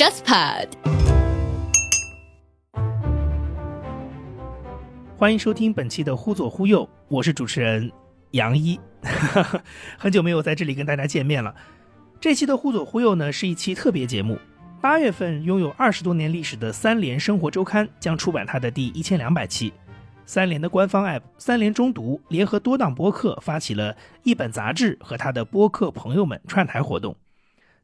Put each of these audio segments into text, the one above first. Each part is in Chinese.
JustPod。欢迎收听本期的《忽左忽右》，我是主持人杨一，很久没有在这里跟大家见面了。这期的《忽左忽右》呢，是一期特别节目。八月份，拥有二十多年历史的三联生活周刊将出版它的第一千两百期。三联的官方 App“ 三联中读”联合多档播客发起了一本杂志和他的播客朋友们串台活动。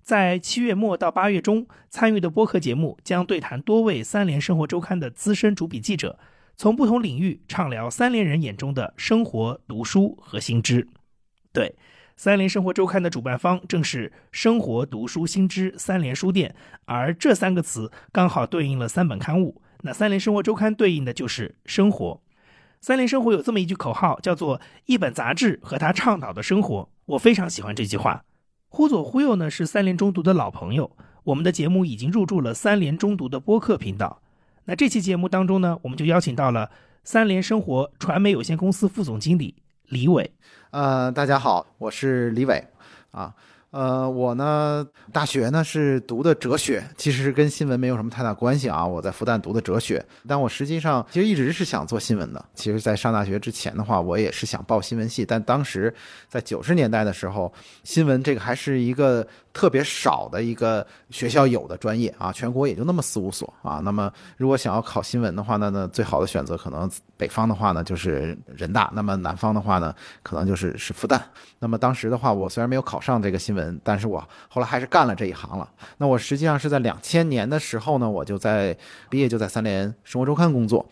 在七月末到八月中，参与的播客节目将对谈多位三联生活周刊的资深主笔记者，从不同领域畅聊三联人眼中的生活、读书和新知。对，三联生活周刊的主办方正是“生活、读书、新知”三联书店，而这三个词刚好对应了三本刊物。那三联生活周刊对应的就是生活。三联生活有这么一句口号，叫做“一本杂志和他倡导的生活”，我非常喜欢这句话。忽左忽右呢是三联中读的老朋友，我们的节目已经入驻了三联中读的播客频道。那这期节目当中呢，我们就邀请到了三联生活传媒有限公司副总经理李伟。呃，大家好，我是李伟，啊。呃，我呢，大学呢是读的哲学，其实跟新闻没有什么太大关系啊。我在复旦读的哲学，但我实际上其实一直是想做新闻的。其实，在上大学之前的话，我也是想报新闻系，但当时在九十年代的时候，新闻这个还是一个。特别少的一个学校有的专业啊，全国也就那么四五所啊。那么如果想要考新闻的话，那那最好的选择可能北方的话呢就是人大，那么南方的话呢可能就是是复旦。那么当时的话，我虽然没有考上这个新闻，但是我后来还是干了这一行了。那我实际上是在两千年的时候呢，我就在毕业就在三联生活周刊工作。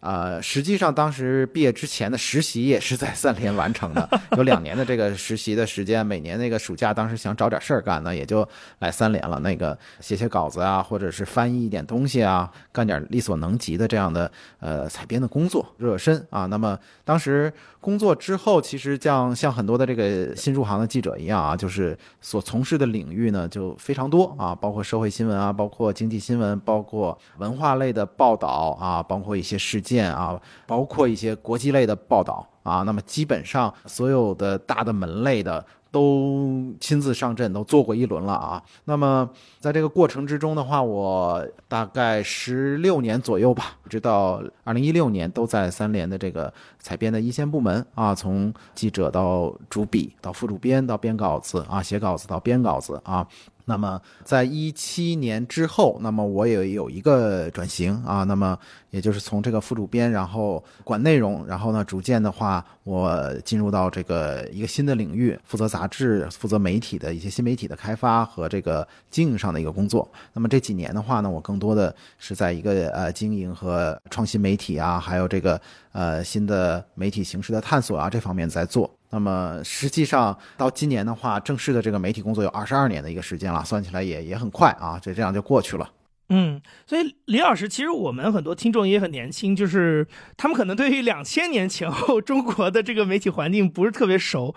呃，实际上当时毕业之前的实习也是在三联完成的，有两年的这个实习的时间。每年那个暑假，当时想找点事儿干呢，也就来三联了。那个写写稿子啊，或者是翻译一点东西啊，干点力所能及的这样的呃采编的工作，热热身啊。那么当时工作之后，其实像像很多的这个新入行的记者一样啊，就是所从事的领域呢就非常多啊，包括社会新闻啊，包括经济新闻，包括文化类的报道啊，包括一些事。件啊，包括一些国际类的报道啊，那么基本上所有的大的门类的都亲自上阵，都做过一轮了啊。那么在这个过程之中的话，我大概十六年左右吧，直到二零一六年都在三联的这个采编的一线部门啊，从记者到主笔到副主编到编稿子啊，写稿子到编稿子啊。那么，在一七年之后，那么我也有一个转型啊，那么也就是从这个副主编，然后管内容，然后呢，逐渐的话，我进入到这个一个新的领域，负责杂志、负责媒体的一些新媒体的开发和这个经营上的一个工作。那么这几年的话呢，我更多的是在一个呃经营和创新媒体啊，还有这个呃新的媒体形式的探索啊这方面在做。那么实际上到今年的话，正式的这个媒体工作有二十二年的一个时间了，算起来也也很快啊，就这样就过去了。嗯，所以李老师，其实我们很多听众也很年轻，就是他们可能对于两千年前后中国的这个媒体环境不是特别熟。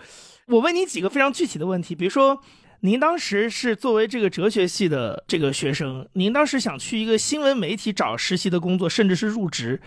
我问你几个非常具体的问题，比如说，您当时是作为这个哲学系的这个学生，您当时想去一个新闻媒体找实习的工作，甚至是入职，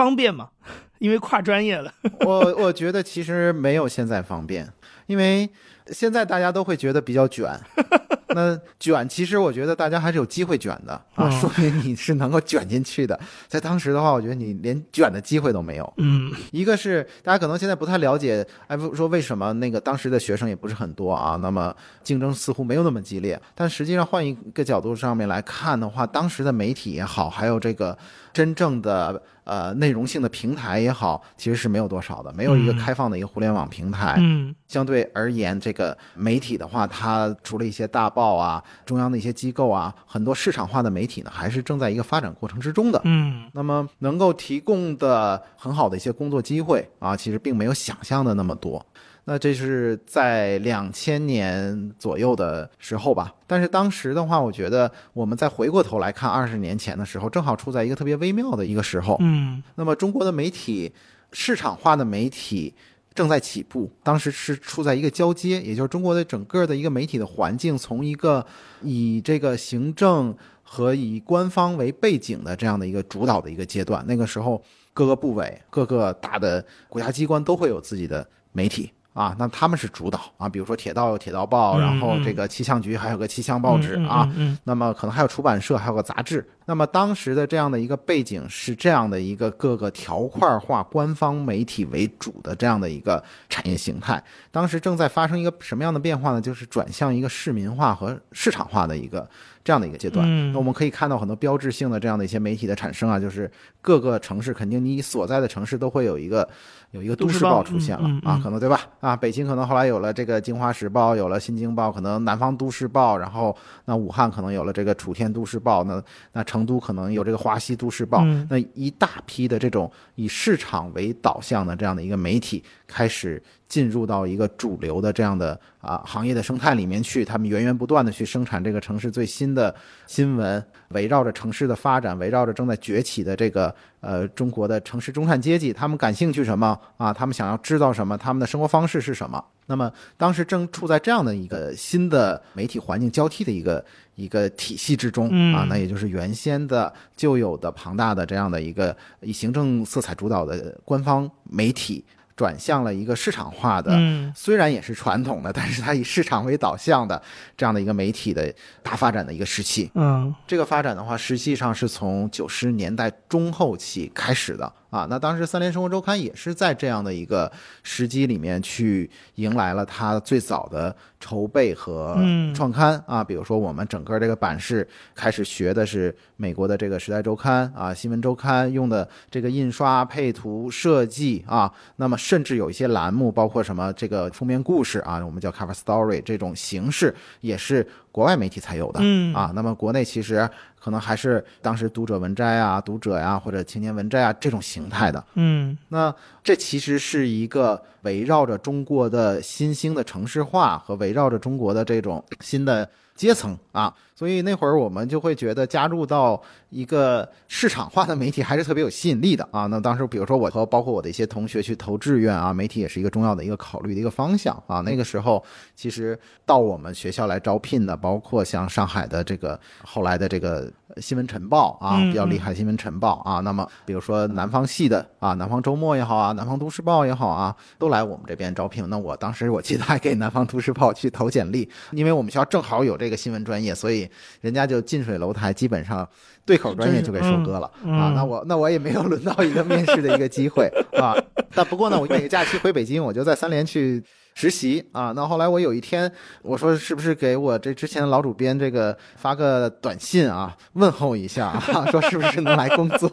方便吗？因为跨专业了，我我觉得其实没有现在方便，因为现在大家都会觉得比较卷。那卷其实我觉得大家还是有机会卷的啊，说明你是能够卷进去的。在当时的话，我觉得你连卷的机会都没有。嗯，一个是大家可能现在不太了解，哎，说为什么那个当时的学生也不是很多啊，那么竞争似乎没有那么激烈。但实际上换一个角度上面来看的话，当时的媒体也好，还有这个真正的。呃，内容性的平台也好，其实是没有多少的，没有一个开放的一个互联网平台。嗯，相对而言，这个媒体的话，它除了一些大报啊、中央的一些机构啊，很多市场化的媒体呢，还是正在一个发展过程之中的。嗯，那么能够提供的很好的一些工作机会啊，其实并没有想象的那么多。那这是在两千年左右的时候吧，但是当时的话，我觉得我们再回过头来看二十年前的时候，正好处在一个特别微妙的一个时候。嗯，那么中国的媒体市场化的媒体正在起步，当时是处在一个交接，也就是中国的整个的一个媒体的环境，从一个以这个行政和以官方为背景的这样的一个主导的一个阶段。那个时候，各个部委、各个大的国家机关都会有自己的媒体。啊，那他们是主导啊，比如说铁道有铁道报，嗯然后嗯这个气象局还有个气象报纸啊，那么可能还有出版社，还有个杂志。那么当时的这样的一个背景是这样的一个各个条块化、官方媒体为主的这样的一个产业形态。当时正在发生一个什么样的变化呢？就是转向一个市民化和市场化的一个这样的一个阶段。嗯那我们可以看到很多标志性的这样的一些媒体的产生啊，就是各个城市肯定你所在的城市都会有一个有一个都市报报出现了嗯嗯嗯啊，可能对吧？啊，北京可能后来有了这个《京华时报》，有了《新京报》，可能南方都市报，然后那武汉可能有了这个楚天都市报，那那成都可能有这个华西都市报，嗯那一大批的这种以市场为导向的这样的一个媒体开始进入到一个主流的这样的啊行业的生态里面去，他们源源不断的去生产这个城市最新的新闻，围绕着城市的发展，围绕着正在崛起的这个呃中国的城市中产阶级，他们感兴趣什么啊？他们想要知道什么？他们的生活方式是什么？那么当时正处在这样的一个新的媒体环境交替的一个一个体系之中嗯啊，那也就是原先的旧有的庞大的这样的一个以行政色彩主导的官方媒体，转向了一个市场化的，嗯虽然也是传统的，但是它以市场为导向的这样的一个媒体的大发展的一个时期。嗯这个发展的话，实际上是从九十年代中后期开始的啊。那当时《三联生活周刊》也是在这样的一个时机里面去迎来了它最早的筹备和嗯创刊啊。比如说，我们整个这个版式开始学的是美国的这个《时代周刊》啊，《新闻周刊》用的这个印刷、配图、设计啊。那么，甚至有一些栏目，包括什么这个封面故事啊，我们叫 cover story 这种形式，也是国外媒体才有的。嗯啊，那么国内其实可能还是当时读者文摘啊、读者呀、或者青年文摘啊这种形态的。嗯那这其实是一个围绕着中国的新兴的城市化和围绕着中国的这种新的阶层啊，所以那会儿我们就会觉得加入到一个市场化的媒体还是特别有吸引力的啊。那当时比如说我和包括我的一些同学去投志愿啊，媒体也是一个重要的一个考虑的一个方向啊。那个时候其实到我们学校来招聘的，包括像上海的这个后来的这个新闻晨报啊，嗯比较厉害新闻晨报啊。那么比如说南方系的啊，南方周末也好啊，南方都市报也好啊，都来我们这边招聘。那我当时我记得还给南方都市报去投简历，因为我们学校正好有这个新闻专业，所以人家就近水楼台，基本上对口专业就给收割了、嗯啊。嗯那我那我也没有轮到一个面试的一个机会啊。但不过呢，我每个假期回北京，我就在三联去。实习啊，那后来我有一天我说是不是给我这之前的老主编这个发个短信啊，问候一下啊，说是不是能来工作？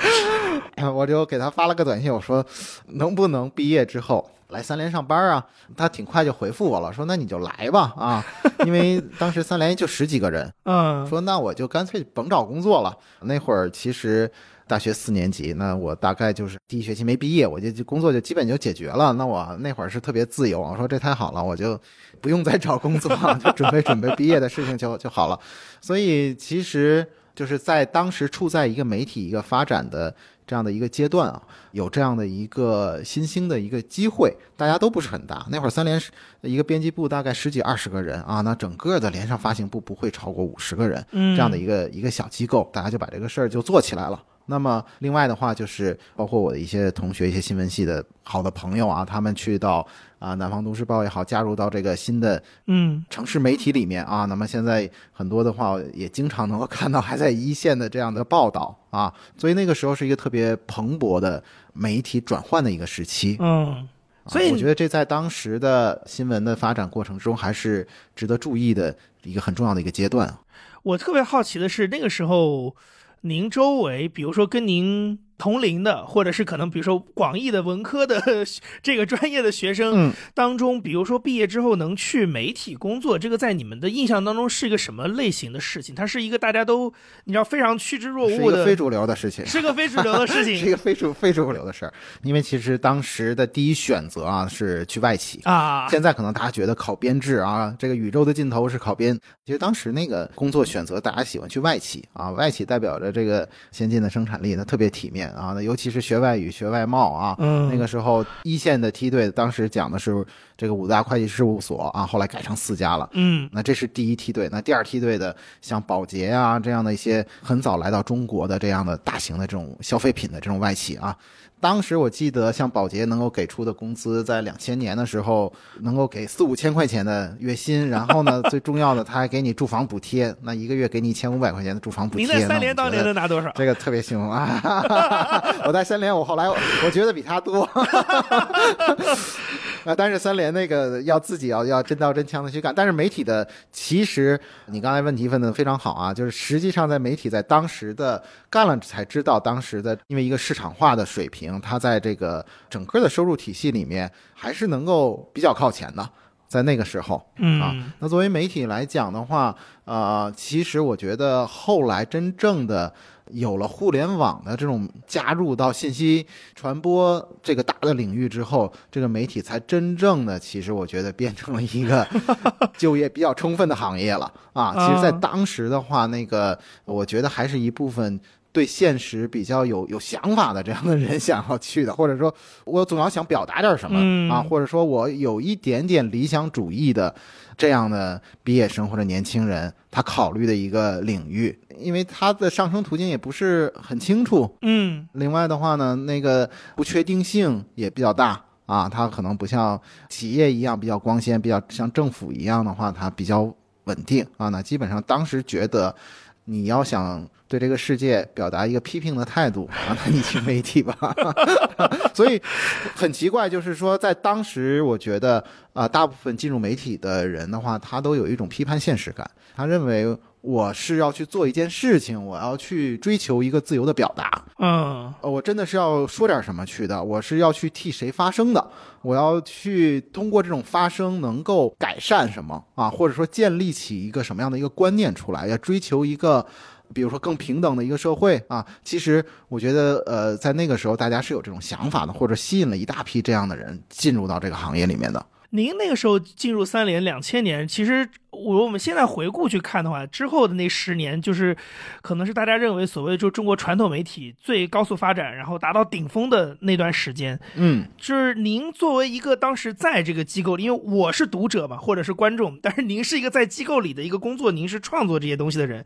我就给他发了个短信，我说能不能毕业之后来三联上班啊？他挺快就回复我了，说那你就来吧啊，因为当时三联就十几个人，嗯说那我就干脆甭找工作了。那会儿其实大学四年级，那我大概就是第一学期没毕业，我就就工作就基本就解决了。那我那会儿是特别自由，我说这太好了，我就不用再找工作，就准备准备毕业的事情就就好了。所以其实就是在当时处在一个媒体一个发展的这样的一个阶段啊，有这样的一个新兴的一个机会，大家都不是很大。那会儿三联一个编辑部大概十几二十个人啊，那整个的连上发行部不会超过五十个人。嗯这样的一个一个小机构，大家就把这个事儿就做起来了。那么另外的话，就是包括我的一些同学、一些新闻系的好的朋友啊，他们去到啊南方都市报也好，加入到这个新的嗯城市媒体里面啊。那么现在很多的话，也经常能够看到还在一线的这样的报道啊。所以那个时候是一个特别蓬勃的媒体转换的一个时期。嗯，啊所以我觉得这在当时的新闻的发展过程中，还是值得注意的一个很重要的一个阶段。我特别好奇的是，那个时候您周围，比如说跟您同龄的，或者是可能比如说广义的文科的 这个专业的学生嗯，当中，比如说毕业之后能去媒体工作，这个在你们的印象当中是一个什么类型的事情？它是一个大家都你知道非常趋之若鹜的，个非主流的事情。是个非主流的事情 是一个非主非主流的事儿，因为其实当时的第一选择啊是去外企。啊。现在可能大家觉得考编制啊，这个宇宙的尽头是考编。其实当时那个工作选择，大家喜欢去外企啊，外企代表着这个先进的生产力，它特别体面啊。那尤其是学外语、学外贸啊，嗯那个时候一线的梯队，当时讲的是这个五大会计事务所啊，后来改成四家了。嗯那这是第一梯队，那第二梯队的像宝洁啊这样的一些很早来到中国的这样的大型的这种消费品的这种外企啊，当时我记得像宝洁能够给出的工资，在两千年的时候能够给四五千块钱的月薪，然后呢，最重要的他还给你住房补贴，那一个月给你一千五百块钱的住房补贴。您在三联当年能拿多少？这个特别幸福啊！我在三联，我后来我我觉得比他多。啊，但是三联那个要自己要要真刀真枪的去干。但是媒体的，其实你刚才问题问的非常好啊，就是实际上在媒体在当时的干了才知道，当时的因为一个市场化的水平，它在这个整个的收入体系里面还是能够比较靠前的。在那个时候，啊嗯，那作为媒体来讲的话，呃，其实我觉得后来真正的有了互联网的这种加入到信息传播这个大的领域之后，这个媒体才真正的，其实我觉得变成了一个 就业比较充分的行业了啊。其实，在啊当时的话，那个我觉得还是一部分。对现实比较有有想法的这样的人想要去的，或者说我总要想表达点什么、嗯啊，或者说我有一点点理想主义的这样的毕业生或者年轻人，他考虑的一个领域，因为他的上升途径也不是很清楚。嗯另外的话呢，那个不确定性也比较大啊，它可能不像企业一样比较光鲜，比较像政府一样的话，它比较稳定啊。那基本上当时觉得，你要想对这个世界表达一个批评的态度，那你去媒体吧。所以很奇怪，就是说在当时，我觉得啊、大部分进入媒体的人的话，他都有一种批判现实感，他认为。我是要去做一件事情，我要去追求一个自由的表达，嗯呃，我真的是要说点什么去的，我是要去替谁发声的，我要去通过这种发声能够改善什么啊，或者说建立起一个什么样的一个观念出来，要追求一个。比如说更平等的一个社会啊，其实我觉得，呃，在那个时候大家是有这种想法的，或者吸引了一大批这样的人进入到这个行业里面的。您那个时候进入三联，两千年，其实我我们现在回顾去看的话，之后的那十年，就是可能是大家认为所谓就中国传统媒体最高速发展，然后达到顶峰的那段时间。嗯就是您作为一个当时在这个机构里，因为我是读者嘛，或者是观众，但是您是一个在机构里的一个工作，您是创作这些东西的人，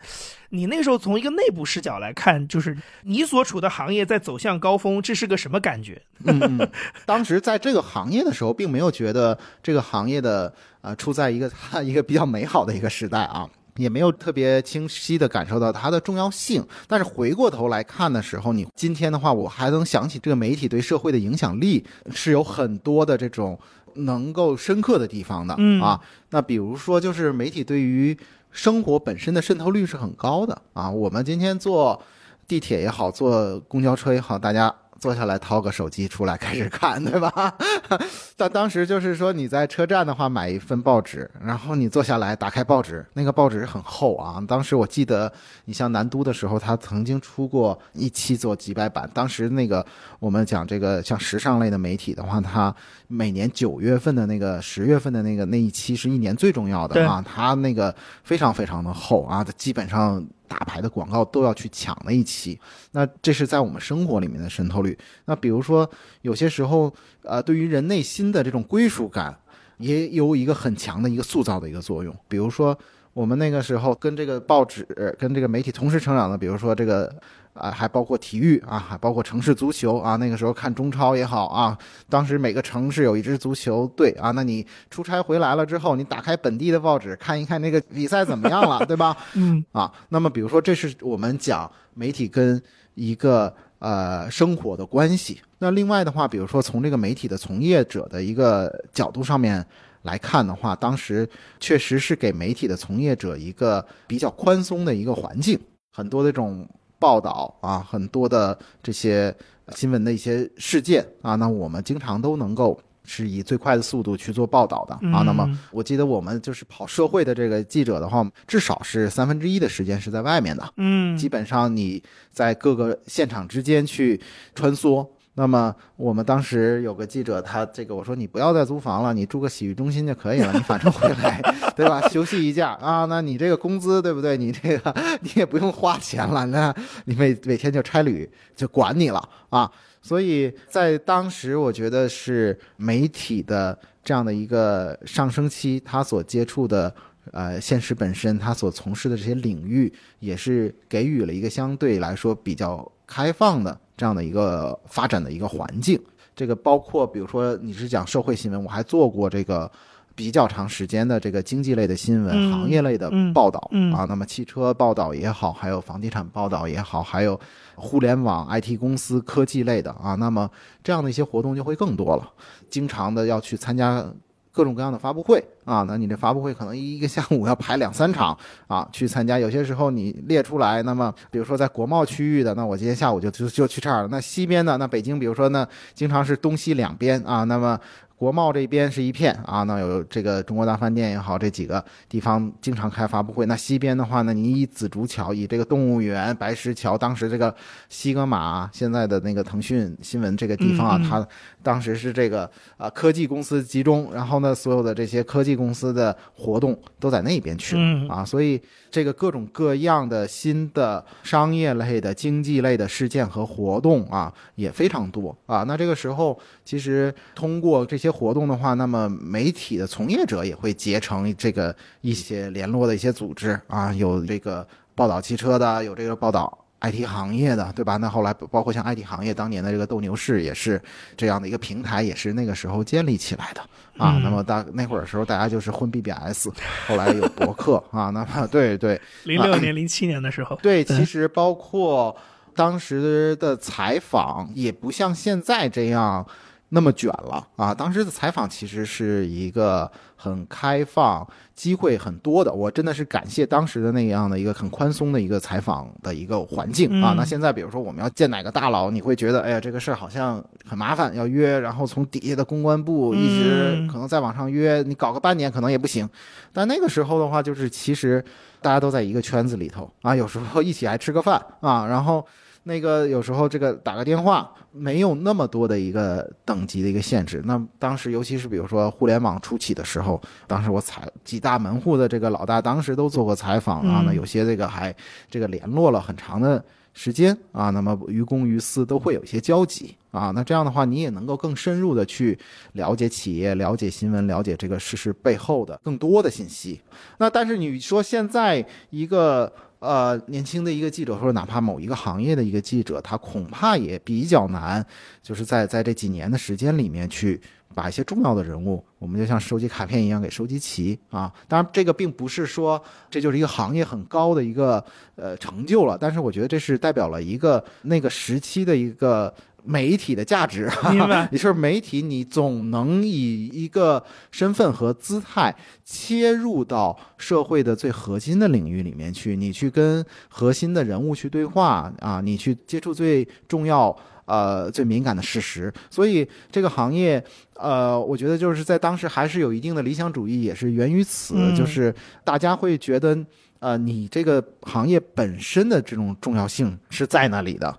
你那时候从一个内部视角来看，就是你所处的行业在走向高峰，这是个什么感觉？嗯嗯，当时在这个行业的时候，并没有觉得这个行业的呃处在一个 一个比较美好的一个时代啊。也没有特别清晰的感受到它的重要性，但是回过头来看的时候，你今天的话，我还能想起这个媒体对社会的影响力是有很多的这种能够深刻的地方的、嗯啊。那比如说，就是媒体对于生活本身的渗透率是很高的啊。我们今天坐地铁也好，坐公交车也好，大家坐下来掏个手机出来开始看，对吧？但当时就是说你在车站的话买一份报纸，然后你坐下来打开报纸，那个报纸很厚啊。当时我记得你像南都的时候，他曾经出过一期做几百版。当时那个我们讲这个像时尚类的媒体的话，它每年九月份的那个、十月份的那个那一期是一年最重要的啊。它那个非常非常的厚啊，基本上大牌的广告都要去抢那一期。那这是在我们生活里面的渗透率。那比如说有些时候，呃，对于人内心的这种归属感，也有一个很强的一个塑造的一个作用。比如说，我们那个时候跟这个报纸、呃跟这个媒体同时成长的，比如说这个。啊，还包括体育啊，还包括城市足球啊。那个时候看中超也好啊，当时每个城市有一支足球队啊。那你出差回来了之后，你打开本地的报纸看一看那个比赛怎么样了，对吧？嗯啊，那么比如说，这是我们讲媒体跟一个呃生活的关系。那另外的话，比如说从这个媒体的从业者的一个角度上面来看的话，当时确实是给媒体的从业者一个比较宽松的一个环境，很多的这种报道啊，很多的这些新闻的一些事件啊，那我们经常都能够。是以最快的速度去做报道的啊。那么嗯我记得我们就是跑社会的这个记者的话，至少是三分之一的时间是在外面的。嗯基本上你在各个现场之间去穿梭那么我们当时有个记者，他这个我说你不要再租房了，你住个洗浴中心就可以了，你反正回来，对吧？休息一下啊，那你这个工资对不对？你这个 你也不用花钱了，那你每每天就差旅就管你了啊。所以在当时，我觉得是媒体的这样的一个上升期，他所接触的呃现实本身，他所从事的这些领域，也是给予了一个相对来说比较开放的。这样的一个发展的一个环境，这个包括比如说你是讲社会新闻，我还做过这个比较长时间的这个经济类的新闻、行业类的报道啊。那么汽车报道也好，还有房地产报道也好，还有互联网 IT 公司科技类的啊，那么这样的一些活动就会更多了，经常的要去参加。各种各样的发布会啊，那你这发布会可能一个下午要排两三场啊，去参加。有些时候你列出来，那么比如说在国贸区域的，那我今天下午就就就去这儿了。那西边呢，那北京，比如说呢，经常是东西两边啊，那么。国贸这边是一片啊，那有这个中国大饭店也好，这几个地方经常开发布会。那西边的话呢，你以紫竹桥，以这个动物园、白石桥，当时这个西格玛现在的那个腾讯新闻这个地方啊，它当时是这个啊科技公司集中，然后呢，所有的这些科技公司的活动都在那边去啊，所以这个各种各样的新的商业类的、经济类的事件和活动啊也非常多啊。那这个时候其实通过这些。活动的话，那么媒体的从业者也会结成这个一些联络的一些组织啊，有这个报道汽车的，有这个报道 IT 行业的，对吧？那后来包括像 IT 行业当年的这个斗牛士也是这样的一个平台，也是那个时候建立起来的啊。那么大那会儿的时候，大家就是混 BBS，后来有博客啊。那么对对，零六年、零七年的时候，对，其实包括当时的采访也不像现在这样。那么卷了啊！当时的采访其实是一个很开放、机会很多的。我真的是感谢当时的那样的一个很宽松的一个采访的一个环境啊。那现在比如说我们要见哪个大佬，你会觉得哎呀这个事儿好像很麻烦，要约，然后从底下的公关部一直可能再往上约，你搞个半年可能也不行。但那个时候的话，就是其实大家都在一个圈子里头啊，有时候一起还吃个饭啊，然后。那个有时候这个打个电话没有那么多的一个等级的一个限制。那当时尤其是比如说互联网初期的时候，当时我采几大门户的这个老大，当时都做过采访啊。那有些这个还这个联络了很长的时间啊。那么于公于私都会有一些交集啊。那这样的话，你也能够更深入的去了解企业、了解新闻、了解这个事实背后的更多的信息。那但是你说现在一个。呃，年轻的一个记者，或者哪怕某一个行业的一个记者，他恐怕也比较难，就是在在这几年的时间里面去把一些重要的人物，我们就像收集卡片一样给收集齐啊。当然，这个并不是说这就是一个行业很高的一个呃成就了，但是我觉得这是代表了一个那个时期的一个。媒体的价值，明白？你是媒体，你总能以一个身份和姿态切入到社会的最核心的领域里面去，你去跟核心的人物去对话啊，你去接触最重要、呃最敏感的事实。所以这个行业，呃，我觉得就是在当时还是有一定的理想主义，也是源于此，就是大家会觉得，呃，你这个行业本身的这种重要性是在那里的。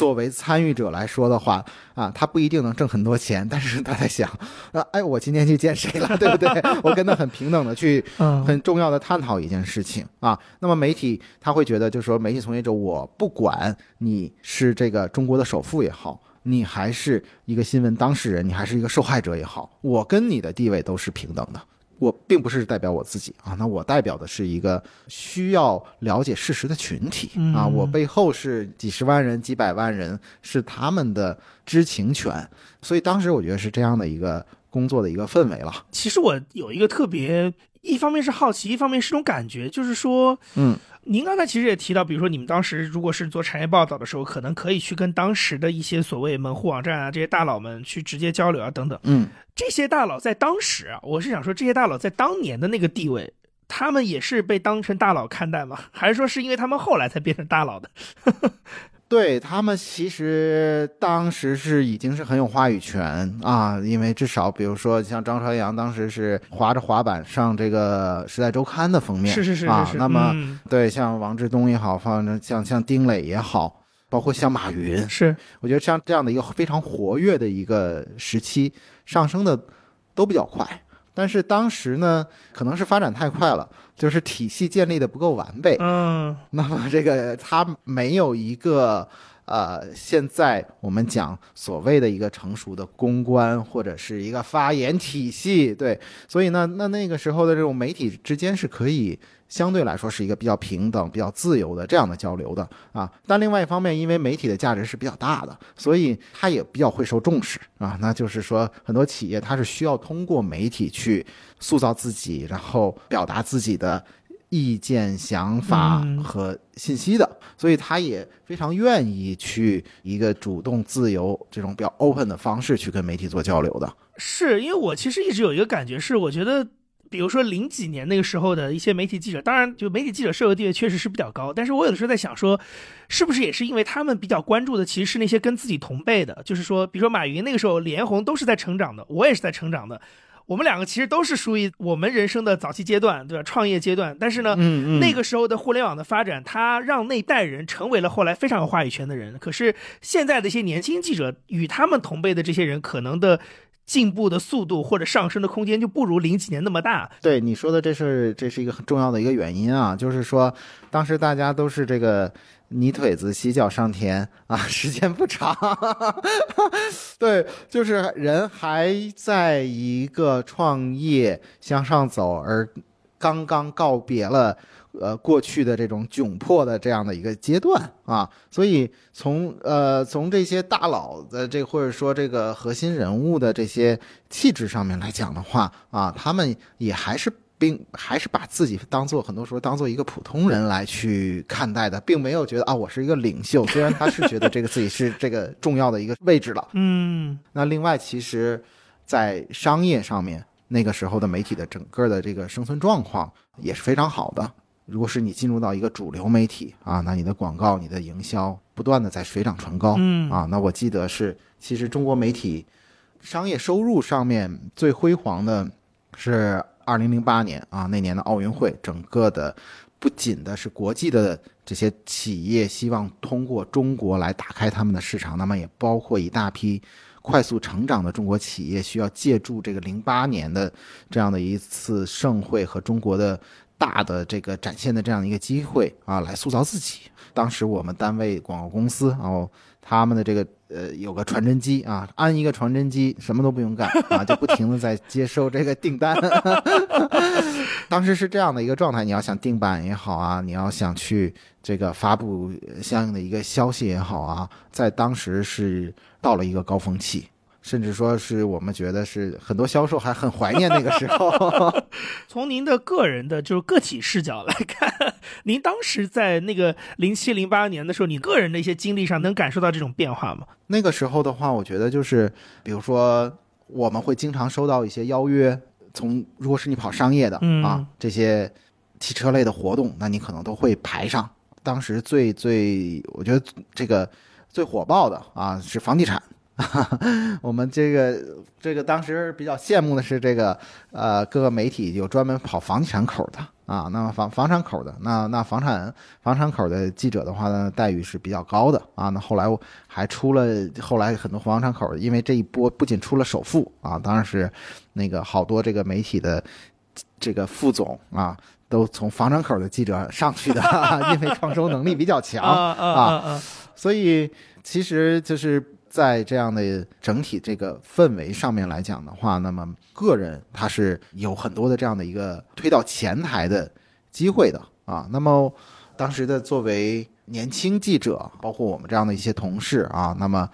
作为参与者来说的话，啊，他不一定能挣很多钱，但是他在想，啊，哎，我今天去见谁了，对不对？我跟他很平等的去，很重要的探讨一件事情啊。那么媒体他会觉得，就是说，媒体从业者，我不管你是这个中国的首富也好，你还是一个新闻当事人，你还是一个受害者也好，我跟你的地位都是平等的。我并不是代表我自己啊，那我代表的是一个需要了解事实的群体啊，我背后是几十万人、几百万人，是他们的知情权，所以当时我觉得是这样的一个工作的一个氛围了。其实我有一个特别，一方面是好奇，一方面是种感觉，就是说，嗯。您刚才其实也提到，比如说你们当时如果是做产业报道的时候，可能可以去跟当时的一些所谓门户网站啊这些大佬们去直接交流啊等等。嗯，这些大佬在当时啊，我是想说，这些大佬在当年的那个地位，他们也是被当成大佬看待吗？还是说是因为他们后来才变成大佬的？对他们其实当时是已经是很有话语权啊，因为至少比如说像张朝阳当时是滑着滑板上这个《时代周刊》的封面，是是是啊，那么对像王志东也好，放像像丁磊也好，包括像马云，是我觉得像这样的一个非常活跃的一个时期，上升的都比较快。但是当时呢，可能是发展太快了，就是体系建立的不够完备，嗯。那么这个它没有一个呃，现在我们讲所谓的一个成熟的公关或者是一个发言体系，对，所以呢，那那个时候的这种媒体之间是可以相对来说是一个比较平等、比较自由的这样的交流的啊。但另外一方面，因为媒体的价值是比较大的，所以它也比较会受重视啊。那就是说，很多企业它是需要通过媒体去塑造自己，然后表达自己的。意见、想法嗯和信息的，所以他也非常愿意去一个主动、自由这种比较 open 的方式去跟媒体做交流的。是因为我其实一直有一个感觉是，我觉得。比如说零几年那个时候的一些媒体记者，当然就媒体记者社会地位确实是比较高，但是我有的时候在想说，是不是也是因为他们比较关注的其实是那些跟自己同辈的，就是说，比如说马云那个时候，李彦宏都是在成长的，我也是在成长的，我们两个其实都是属于我们人生的早期阶段，对吧？创业阶段，但是呢，嗯那个时候的互联网的发展，它让那代人成为了后来非常有话语权的人。可是现在的一些年轻记者，与他们同辈的这些人，可能的进步的速度或者上升的空间就不如零几年那么大。对你说的，这是这是一个很重要的一个原因啊，就是说当时大家都是这个泥腿子洗脚上田啊，时间不长，对，就是人还在一个创业向上走，而刚刚告别了。呃，过去的这种窘迫的这样的一个阶段啊，所以从呃从这些大佬的这或者说这个核心人物的这些气质上面来讲的话啊，他们也还是并还是把自己当做很多时候当做一个普通人来去看待的，并没有觉得啊我是一个领袖，虽然他是觉得这个自己是这个重要的一个位置了。嗯那另外，其实，在商业上面，那个时候的媒体的整个的这个生存状况也是非常好的。如果是你进入到一个主流媒体啊，那你的广告、你的营销不断的在水涨船高嗯啊。那我记得是，其实中国媒体商业收入上面最辉煌的是二零零八年啊，那年的奥运会，整个的不仅的是国际的这些企业希望通过中国来打开他们的市场，那么也包括一大批快速成长的中国企业需要借助这个零八年的这样的一次盛会和中国的大的这个展现的这样一个机会啊，来塑造自己。当时我们单位广告公司，然后他们的这个呃有个传真机啊，安一个传真机，什么都不用干 啊，就不停的在接收这个订单。当时是这样的一个状态，你要想定版也好啊，你要想去这个发布相应的一个消息也好啊，在当时是到了一个高峰期。甚至说是我们觉得是很多销售还很怀念那个时候。从您的个人的就是个体视角来看，您当时在那个零七零八年的时候，你个人的一些经历上能感受到这种变化吗？那个时候的话，我觉得就是，比如说我们会经常收到一些邀约，从如果是你跑商业的、嗯啊，这些汽车类的活动，那你可能都会排上。当时最最，我觉得这个最火爆的啊是房地产。我们这个这个当时比较羡慕的是这个呃各个媒体有专门跑房地产口的啊，那么房房产口的那那房产房产口的记者的话呢待遇是比较高的啊，那后来我还出了后来很多房产口，因为这一波不仅出了首富啊，当然是那个好多这个媒体的这个副总啊。都从房产口的记者上去的，因为创收能力比较强啊啊！所以其实就是在这样的整体这个氛围上面来讲的话，那么个人他是有很多的这样的一个推到前台的机会的啊。那么当时的作为年轻记者，包括我们这样的一些同事啊，那么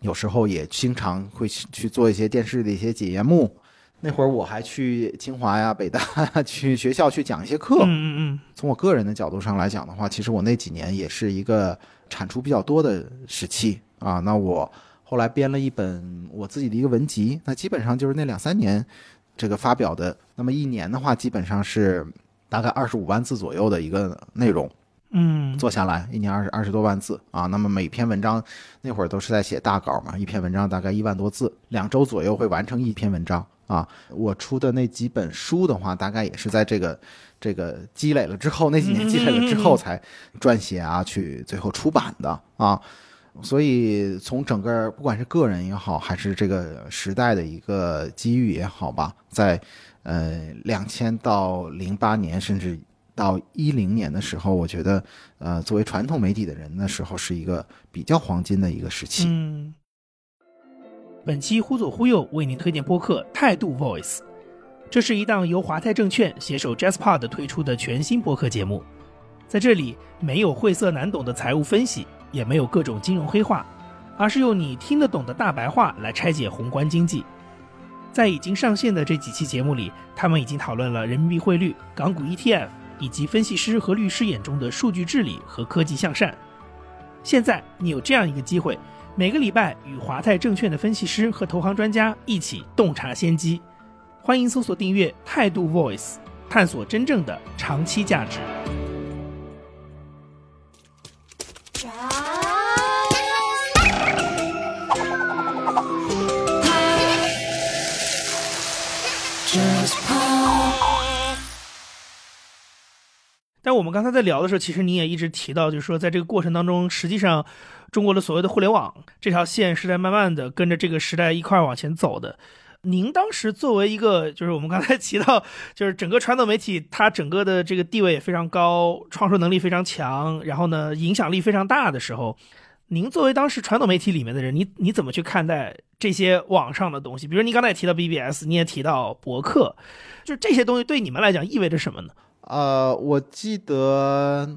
有时候也经常会去去做一些电视的一些节目。那会儿我还去清华呀、北大 去学校去讲一些课。嗯嗯嗯。从我个人的角度上来讲的话，其实我那几年也是一个产出比较多的时期啊。那我后来编了一本我自己的一个文集，那基本上就是那两三年这个发表的。那么一年的话，基本上是大概二十五万字左右的一个内容。嗯，做下来一年二十二十多万字啊，那么每篇文章那会儿都是在写大稿嘛，一篇文章大概一万多字，两周左右会完成一篇文章啊。我出的那几本书的话，大概也是在这个这个积累了之后，那几年积累了之后才撰写啊，去最后出版的啊。所以从整个不管是个人也好，还是这个时代的一个机遇也好吧，在呃两千到零八年，甚至到一零年的时候，我觉得呃作为传统媒体的人的时候，是一个比较黄金的一个时期。嗯。本期忽左忽右为您推荐播客《态度 Voice》，这是一档由华泰证券携手 JazzPod 推出的全新播客节目，在这里没有晦涩难懂的财务分析。也没有各种金融黑话，而是用你听得懂的大白话来拆解宏观经济。在已经上线的这几期节目里，他们已经讨论了人民币汇率、港股 ETF，以及分析师和律师眼中的数据治理和科技向善。现在你有这样一个机会，每个礼拜与华泰证券的分析师和投行专家一起洞察先机。欢迎搜索订阅态度 Voice，探索真正的长期价值。我们刚才在聊的时候，其实你也一直提到，就是说，在这个过程当中，实际上中国的所谓的互联网这条线是在慢慢的跟着这个时代一块往前走的。您当时作为一个，就是我们刚才提到，就是整个传统媒体它整个的这个地位也非常高，创收能力非常强，然后呢影响力非常大的时候，您作为当时传统媒体里面的人，你你怎么去看待这些网上的东西？比如您刚才也提到 BBS，你也提到博客，就是这些东西对你们来讲意味着什么呢？呃，我记得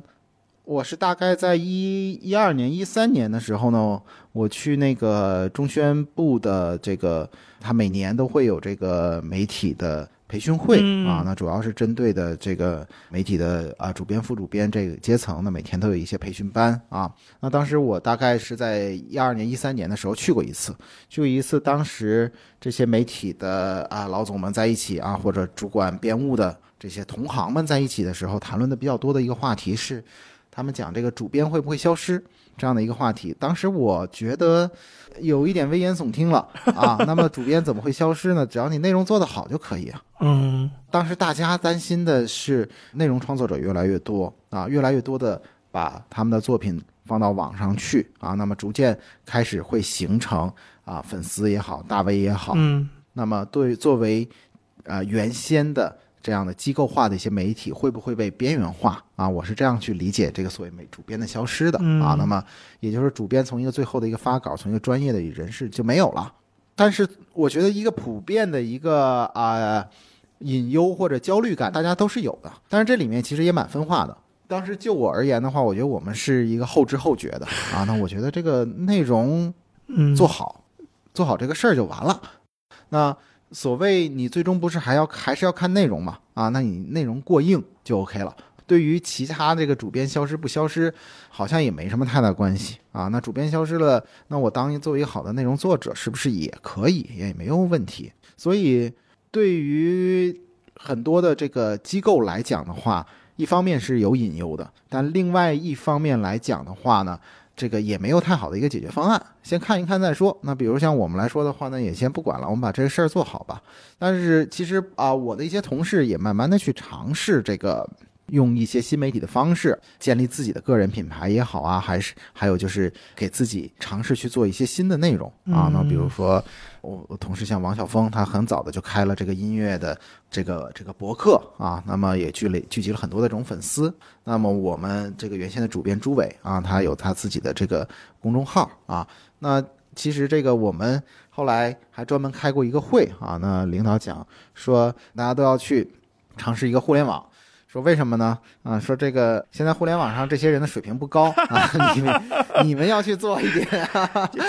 我是大概在一一二年、一三年的时候呢，我去那个中宣部的这个，他每年都会有这个媒体的培训会啊，那主要是针对的这个媒体的啊主编、副主编这个阶层呢，每天都有一些培训班啊。那当时我大概是在一二年、一三年的时候去过一次，去过一次。当时这些媒体的啊老总们在一起啊，或者主管编务的。这些同行们在一起的时候，谈论的比较多的一个话题是，他们讲这个主编会不会消失这样的一个话题。当时我觉得有一点危言耸听了啊。那么主编怎么会消失呢？只要你内容做得好就可以啊。嗯。当时大家担心的是内容创作者越来越多啊，越来越多的把他们的作品放到网上去啊，那么逐渐开始会形成啊粉丝也好，大 V 也好。嗯。那么对作为啊原先的。这样的机构化的一些媒体会不会被边缘化啊？我是这样去理解这个所谓美主编的消失的啊。那么也就是主编从一个最后的一个发稿，从一个专业的人士就没有了。但是我觉得一个普遍的一个啊隐忧或者焦虑感，大家都是有的。但是这里面其实也蛮分化的。当时就我而言的话，我觉得我们是一个后知后觉的啊。那我觉得这个内容做好，做好这个事儿就完了。那。所谓你最终不是还要还是要看内容嘛？啊，那你内容过硬就 OK 了。对于其他这个主编消失不消失，好像也没什么太大关系啊。那主编消失了，那我当作为好的内容作者，是不是也可以也没有问题？所以对于很多的这个机构来讲的话，一方面是有隐忧的，但另外一方面来讲的话呢？这个也没有太好的一个解决方案，先看一看再说。那比如像我们来说的话呢，也先不管了，我们把这个事儿做好吧。但是其实啊，我的一些同事也慢慢的去尝试这个。用一些新媒体的方式建立自己的个人品牌也好啊，还是还有就是给自己尝试去做一些新的内容啊。那比如说，我我同事像王晓峰，他很早的就开了这个音乐的这个这个博客啊，那么也聚了聚集了很多的这种粉丝。那么我们这个原先的主编朱伟啊，他有他自己的这个公众号啊。那其实这个我们后来还专门开过一个会啊，那领导讲说大家都要去尝试一个互联网。说为什么呢？啊，说这个现在互联网上这些人的水平不高啊，你们你们要去做一点，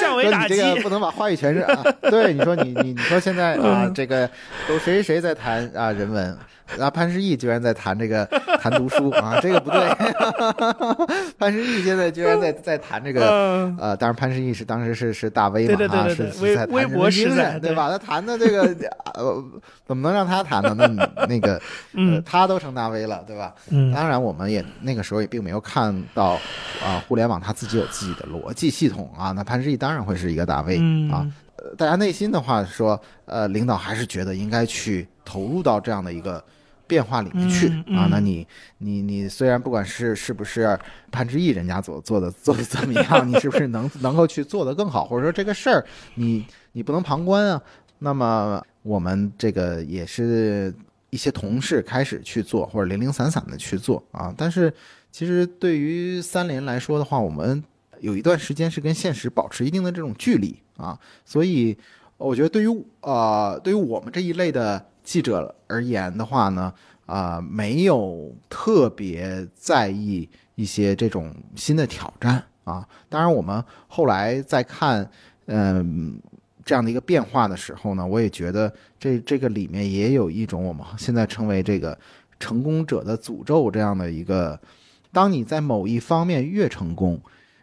降维打击，这个不能把话语权是啊。对，你说你你你说现在啊，这个都谁谁谁在谈啊人文。啊，潘石屹居然在谈这个谈读书啊，这个不对。潘石屹现在居然在在谈这个，呃，当然潘石屹是当时是是大 V 嘛，啊，是是在微博时代，对吧？他谈的这个，呃，怎么能让他谈呢？那 那个，呃，他都成大 V 了，对吧？嗯，当然我们也那个时候也并没有看到啊，互联网它自己有自己的逻辑系统啊，那潘石屹当然会是一个大 V 啊。呃大家内心的话说，呃，领导还是觉得应该去投入到这样的一个变化里面去、嗯嗯。啊那你你你虽然不管是是不是潘之毅人家做做的做的怎么样，你是不是能能够去做得更好，或者说这个事儿你你不能旁观啊。那么我们这个也是一些同事开始去做，或者零零散散的去做啊。但是其实对于三联来说的话，我们有一段时间是跟现实保持一定的这种距离啊，所以我觉得对于呃对于我们这一类的记者而言的话呢，啊、没有特别在意一些这种新的挑战啊。当然，我们后来在看嗯、这样的一个变化的时候呢，我也觉得这这个里面也有一种我们现在称为这个成功者的诅咒这样的一个，当你在某一方面越成功，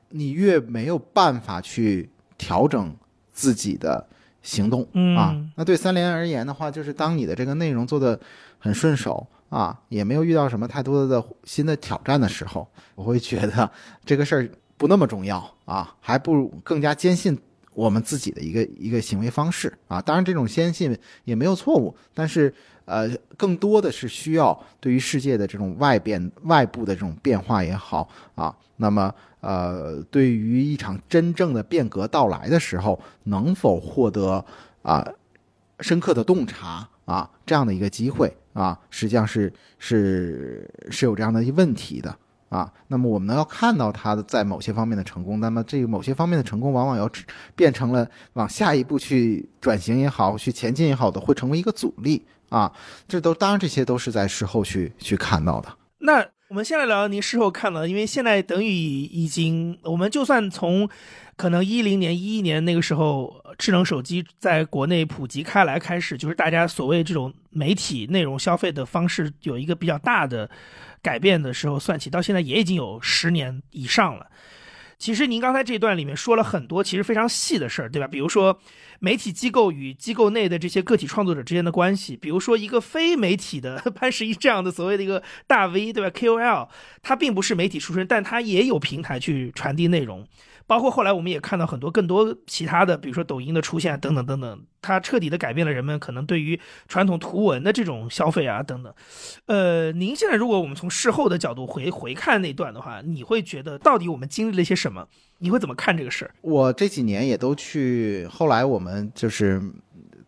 你越没有办法去调整自己的行动嗯啊。那对三联而言的话，就是当你的这个内容做的很顺手啊，也没有遇到什么太多的新的挑战的时候，我会觉得这个事儿不那么重要啊，还不如更加坚信我们自己的一个一个行为方式啊。当然，这种坚信也没有错误，但是呃，更多的是需要对于世界的这种外变、外部的这种变化也好啊，那么呃，对于一场真正的变革到来的时候，能否获得啊、深刻的洞察啊这样的一个机会啊，实际上是是是有这样的一问题的。啊，那么我们要看到他的在某些方面的成功，那么这个某些方面的成功，往往要变成了往下一步去转型也好，去前进也好的，会成为一个阻力啊。这都当然这些都是在事后去去看到的。那我们先来聊聊您事后看了，因为现在等于已经，我们就算从可能一零年、一一年那个时候，智能手机在国内普及开来开始，就是大家所谓这种媒体内容消费的方式有一个比较大的改变的时候算起，到现在也已经有十年以上了。其实您刚才这段里面说了很多其实非常细的事儿，对吧？比如说媒体机构与机构内的这些个体创作者之间的关系，比如说一个非媒体的潘石屹这样的所谓的一个大 V，对吧？KOL，他并不是媒体出身，但他也有平台去传递内容。包括后来我们也看到很多更多其他的，比如说抖音的出现等等等等，它彻底的改变了人们可能对于传统图文的这种消费啊等等。呃，您现在如果我们从事后的角度回回看那段的话，你会觉得到底我们经历了些什么？你会怎么看这个事儿？我这几年也都去，后来我们就是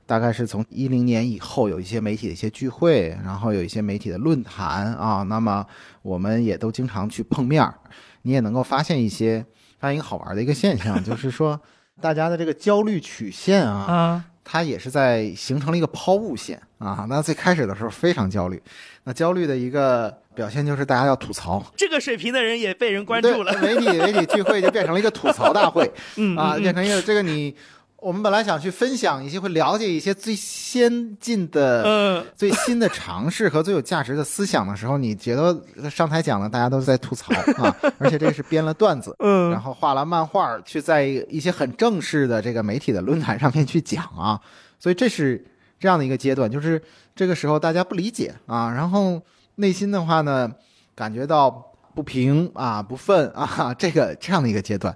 大概是从一零年以后有一些媒体的一些聚会，然后有一些媒体的论坛啊，那么我们也都经常去碰面儿，你也能够发现一些发现一个好玩的一个现象，就是说大家的这个焦虑曲线啊，啊，它也是在形成了一个抛物线啊。那最开始的时候非常焦虑，那焦虑的一个表现就是大家要吐槽，这个水平的人也被人关注了。对媒体媒体聚会就变成了一个吐槽大会 嗯啊，嗯变成一个这个你。我们本来想去分享一些，会了解一些最先进的、嗯。最新的尝试和最有价值的思想的时候，你觉得上台讲了，大家都在吐槽啊，而且这是编了段子，嗯，然后画了漫画，去在一些很正式的这个媒体的论坛上面去讲啊，所以这是这样的一个阶段，就是这个时候大家不理解啊，然后内心的话呢，感觉到不平啊、不忿啊，这个这样的一个阶段。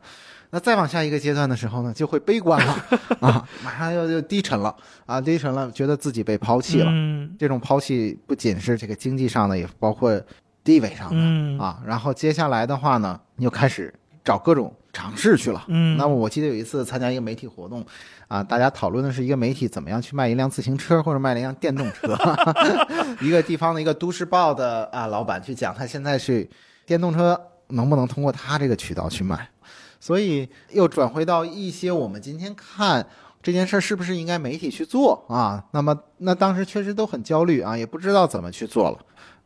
那再往下一个阶段的时候呢，就会悲观了 啊，马上又就低沉了啊，低沉了，觉得自己被抛弃了。嗯这种抛弃不仅是这个经济上的，也包括地位上的。嗯啊，然后接下来的话呢，你就开始找各种尝试去了。嗯，那么我记得有一次参加一个媒体活动，啊，大家讨论的是一个媒体怎么样去卖一辆自行车或者卖一辆电动车。一个地方的一个都市报的啊老板去讲，他现在是电动车能不能通过他这个渠道去卖，所以又转回到一些我们今天看。这件事儿是不是应该媒体去做啊？那么，那当时确实都很焦虑啊，也不知道怎么去做了。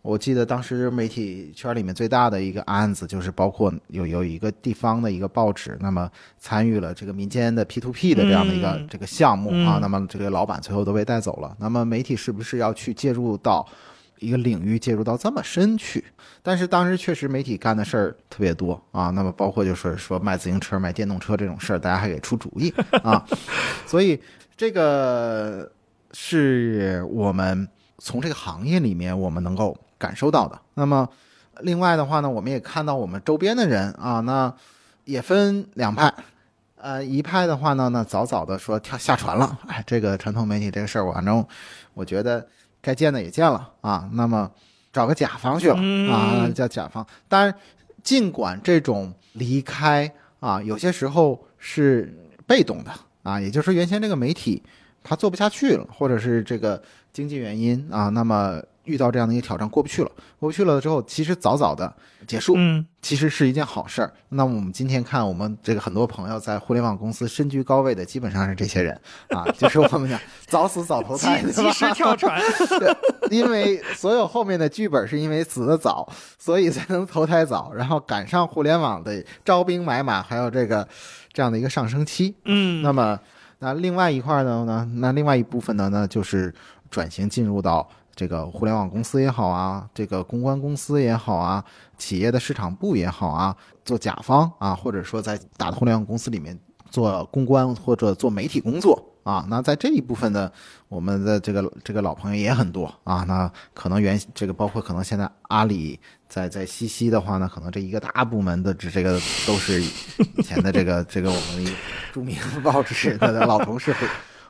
我记得当时媒体圈里面最大的一个案子，就是包括有有一个地方的一个报纸，那么参与了这个民间的 P to P 的这样的一个、嗯这个项目啊，嗯那么这个老板最后都被带走了。那么媒体是不是要去介入到一个领域，介入到这么深去？但是当时确实媒体干的事儿特别多啊，那么包括就是说卖自行车、卖电动车这种事儿，大家还给出主意啊，所以这个是我们从这个行业里面我们能够感受到的。那么另外的话呢，我们也看到我们周边的人啊，那也分两派，呃，一派的话呢，那早早的说跳下船了。哎，这个传统媒体这个事儿，反正我觉得该见的也见了啊。那么找个甲方去了啊，叫甲方。当然，尽管这种离开啊，有些时候是被动的啊，也就是说，原先这个媒体他做不下去了，或者是这个经济原因啊，那么。遇到这样的一个挑战过不去了，过不去了之后，其实早早的结束，嗯，其实是一件好事儿。那么我们今天看，我们这个很多朋友在互联网公司身居高位的，基本上是这些人啊，就是我们讲早死早投胎，及时跳船。因为所有后面的剧本是因为死的早，所以才能投胎早，然后赶上互联网的招兵买马，还有这个这样的一个上升期。嗯，那么那另外一块呢？呢，那另外一部分呢？呢就是转型进入到。这个互联网公司也好啊，这个公关公司也好啊，企业的市场部也好啊，做甲方啊，或者说在大的互联网公司里面做公关或者做媒体工作啊，那在这一部分的，我们的这个这个老朋友也很多啊。那可能原这个包括可能现在阿里在在西西的话呢，可能这一个大部门的这这个都是以前的这个这个我们著名报纸的老同事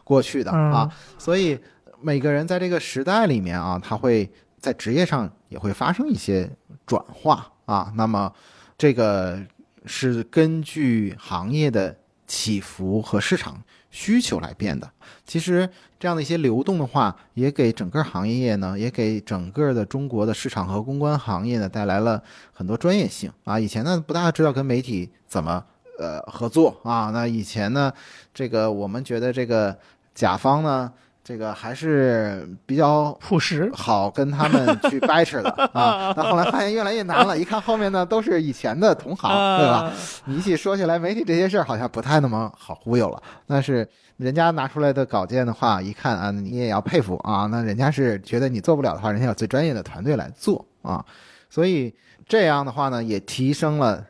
过去的啊，所以。每个人在这个时代里面啊，他会在职业上也会发生一些转化啊。那么，这个是根据行业的起伏和市场需求来变的。其实这样的一些流动的话，也给整个行业呢，也给整个的中国的市场和公关行业呢带来了很多专业性啊。以前呢不大知道跟媒体怎么呃合作啊。那以前呢，这个我们觉得这个甲方呢。这个还是比较朴实，好跟他们去掰扯的 啊。但后来发现越来越难了，一看后面呢都是以前的同行，对吧？你一起说起来，媒体这些事儿好像不太那么好忽悠了。但是人家拿出来的稿件的话，一看啊，你也要佩服啊。那人家是觉得你做不了的话，人家有最专业的团队来做啊。所以这样的话呢，也提升了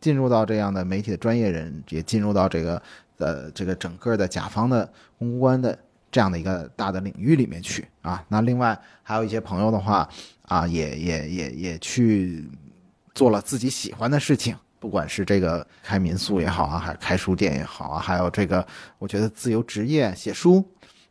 进入到这样的媒体的专业人，也进入到这个呃这个整个的甲方的公关的。这样的一个大的领域里面去啊，那另外还有一些朋友的话啊，也也也也去做了自己喜欢的事情，不管是这个开民宿也好啊，还是开书店也好啊，还有这个我觉得自由职业写书，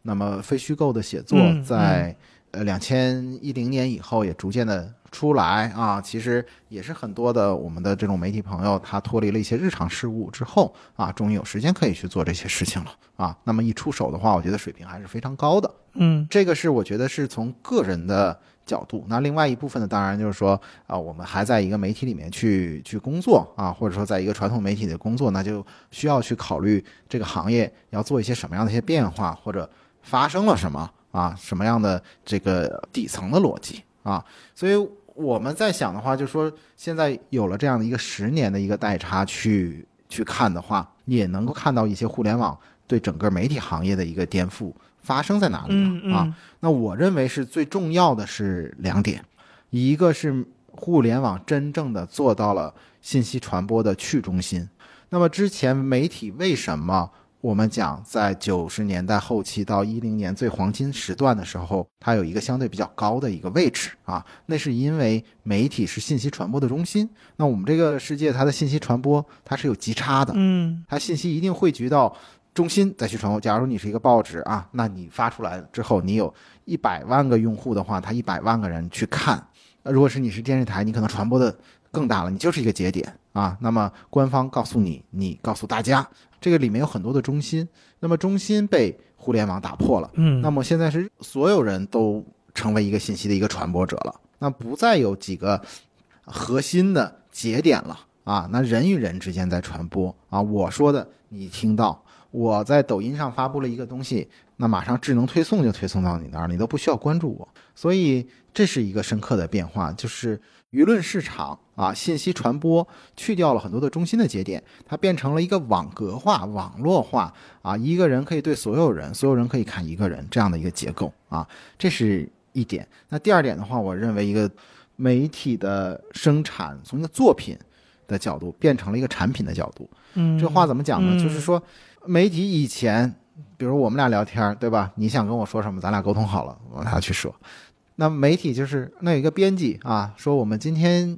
那么非虚构的写作，在呃两千一零年以后也逐渐的。出来啊，其实也是很多的我们的这种媒体朋友，他脱离了一些日常事务之后啊，终于有时间可以去做这些事情了啊。那么一出手的话，我觉得水平还是非常高的。嗯，这个是我觉得是从个人的角度。那另外一部分呢，当然就是说啊，我们还在一个媒体里面去去工作啊，或者说在一个传统媒体的工作，那就需要去考虑这个行业要做一些什么样的一些变化，或者发生了什么啊，什么样的这个底层的逻辑啊，所以。我们在想的话，就说现在有了这样的一个十年的一个代差去去看的话，也能够看到一些互联网对整个媒体行业的一个颠覆发生在哪里啊？那我认为是最重要的是两点，一个是互联网真正的做到了信息传播的去中心。那么之前媒体为什么？我们讲，在九十年代后期到一零年最黄金时段的时候，它有一个相对比较高的一个位置啊。那是因为媒体是信息传播的中心。那我们这个世界，它的信息传播它是有极差的，嗯，它信息一定汇聚到中心再去传播。假如你是一个报纸啊，那你发出来之后，你有一百万个用户的话，他一百万个人去看。那如果是你是电视台，你可能传播的更大了，你就是一个节点啊。那么官方告诉你，你告诉大家。这个里面有很多的中心，那么中心被互联网打破了，嗯，那么现在是所有人都成为一个信息的一个传播者了，那不再有几个核心的节点了啊，那人与人之间在传播啊，我说的你听到，我在抖音上发布了一个东西，那马上智能推送就推送到你那儿，你都不需要关注我，所以这是一个深刻的变化，就是。舆论市场啊，信息传播去掉了很多的中心的节点，它变成了一个网格化、网络化啊，一个人可以对所有人，所有人可以看一个人这样的一个结构啊，这是一点。那第二点的话，我认为一个媒体的生产从一个作品的角度变成了一个产品的角度。嗯，这话怎么讲呢？就是说，媒体以前，比如我们俩聊天，对吧？你想跟我说什么，咱俩沟通好了，我俩去说。那媒体就是那有一个编辑啊，说我们今天，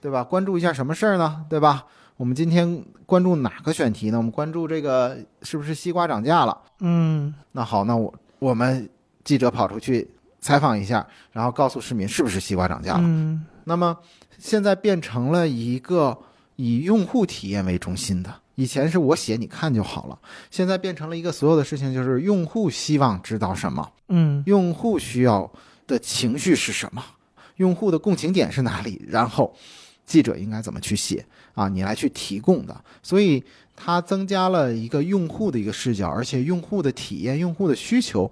对吧？关注一下什么事儿呢？对吧？我们今天关注哪个选题呢？我们关注这个是不是西瓜涨价了？嗯那好，那我我们记者跑出去采访一下，然后告诉市民是不是西瓜涨价了。嗯那么现在变成了一个以用户体验为中心的，以前是我写你看就好了，现在变成了一个所有的事情就是用户希望知道什么，嗯用户需要的情绪是什么，用户的共情点是哪里，然后记者应该怎么去写啊，你来去提供的，所以它增加了一个用户的一个视角，而且用户的体验、用户的需求。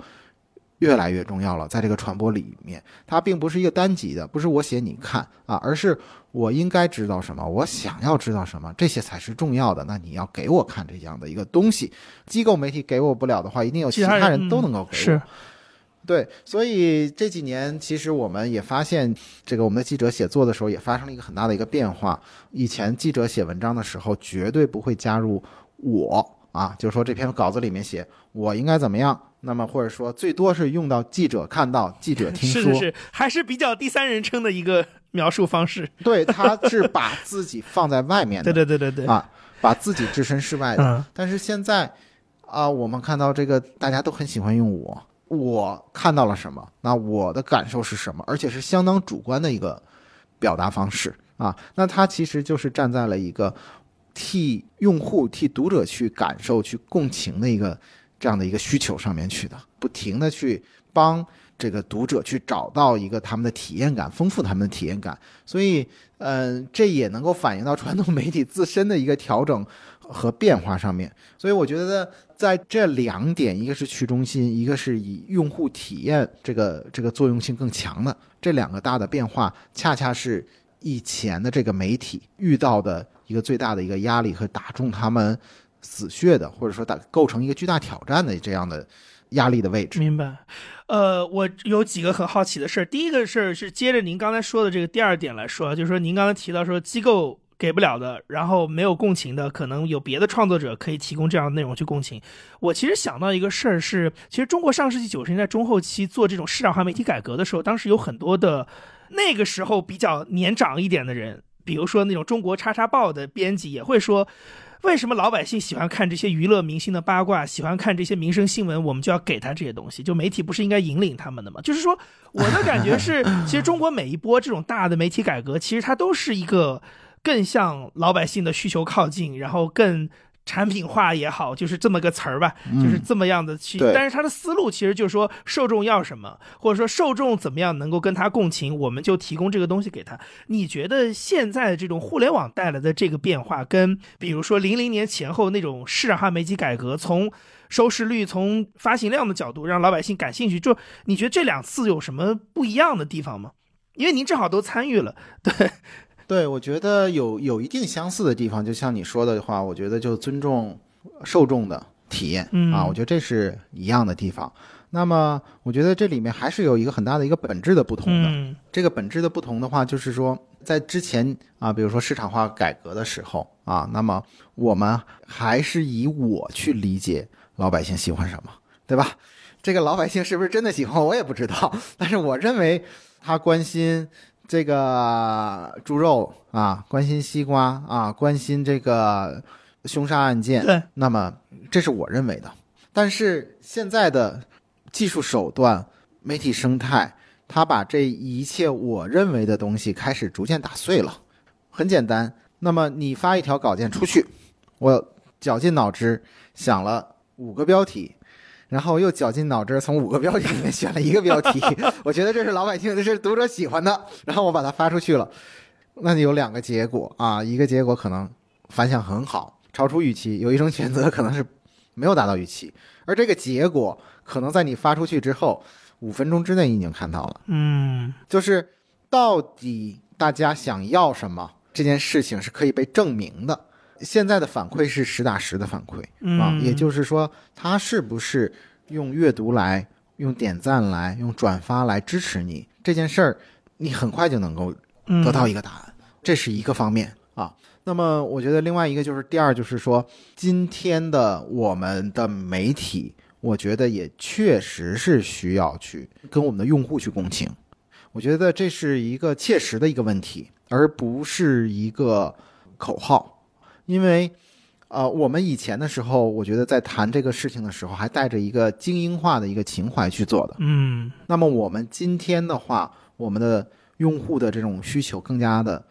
越来越重要了，在这个传播里面，它并不是一个单极的，不是我写你看啊，而是我应该知道什么，我想要知道什么，这些才是重要的。那你要给我看这样的一个东西，机构媒体给我不了的话，一定有其他人嗯都能够给我。是对，所以这几年其实我们也发现，这个我们的记者写作的时候也发生了一个很大的一个变化。以前记者写文章的时候，绝对不会加入我啊，就是说这篇稿子里面写我应该怎么样，那么或者说最多是用到记者看到、记者听说。是是是，还是比较第三人称的一个描述方式。对，他是把自己放在外面的，对对对对对，啊，把自己置身事外的。嗯但是现在啊、我们看到这个大家都很喜欢用我，我看到了什么，那我的感受是什么，而且是相当主观的一个表达方式啊。那他其实就是站在了一个替用户、替读者去感受、去共情的一个这样的一个需求上面去的，不停的去帮。这个读者去找到一个他们的体验感，丰富他们的体验感，所以，嗯、这也能够反映到传统媒体自身的一个调整和变化上面。所以我觉得在这两点，一个是去中心，一个是以用户体验这个这个作用性更强的这两个大的变化，恰恰是以前的这个媒体遇到的一个最大的一个压力和打中他们死穴的，或者说打构成一个巨大挑战的这样的压力的位置。明白。呃，我有几个很好奇的事儿。第一个事儿是接着您刚才说的这个第二点来说，就是说您刚才提到说机构给不了的，然后没有共情的，可能有别的创作者可以提供这样的内容去共情。我其实想到一个事儿是，其实中国上世纪九十年代中后期做这种市场化媒体改革的时候，当时有很多的那个时候比较年长一点的人，比如说那种中国叉叉报的编辑也会说。为什么老百姓喜欢看这些娱乐明星的八卦，喜欢看这些民生新闻？我们就要给他这些东西。就媒体不是应该引领他们的吗？就是说，我的感觉是，其实中国每一波这种大的媒体改革，其实它都是一个更向老百姓的需求靠近，然后更产品化也好，就是这么个词儿吧，就是这么样的去。对但是他的思路其实就是说，受众要什么，或者说受众怎么样能够跟他共情，我们就提供这个东西给他。你觉得现在的这种互联网带来的这个变化，跟比如说零零年前后那种市场化媒体改革，从收视率、从发行量的角度让老百姓感兴趣，就你觉得这两次有什么不一样的地方吗？因为您正好都参与了，对，对，我觉得有有一定相似的地方，就像你说的话，我觉得就尊重受众的体验、嗯啊，我觉得这是一样的地方。那么，我觉得这里面还是有一个很大的一个本质的不同的。嗯这个本质的不同的话，就是说，在之前啊，比如说市场化改革的时候啊，那么我们还是以我去理解老百姓喜欢什么，对吧？这个老百姓是不是真的喜欢，我也不知道。但是我认为他关心这个猪肉啊，关心西瓜啊，关心这个凶杀案件，对，那么这是我认为的。但是现在的技术手段、媒体生态，它把这一切我认为的东西开始逐渐打碎了。很简单，那么你发一条稿件出去，我绞尽脑汁想了五个标题，然后又绞尽脑汁从五个标题里面选了一个标题，我觉得这是老百姓，这是读者喜欢的，然后我把它发出去了。那你有两个结果啊，一个结果可能反响很好，超出预期；有一种选择可能是没有达到预期，而这个结果可能在你发出去之后五分钟之内你已经看到了。嗯就是到底大家想要什么这件事情是可以被证明的。现在的反馈是实打实的反馈啊，嗯也就是说，他是不是用阅读来、用点赞来、用转发来支持你这件事儿，你很快就能够嗯得到一个答案，这是一个方面啊。那么，我觉得另外一个就是第二，就是说，今天的我们的媒体，我觉得也确实是需要去跟我们的用户去共情。我觉得这是一个切实的一个问题，而不是一个口号。因为，呃，我们以前的时候，我觉得在谈这个事情的时候，还带着一个精英化的一个情怀去做的。嗯那么我们今天的话，我们的用户的这种需求更加的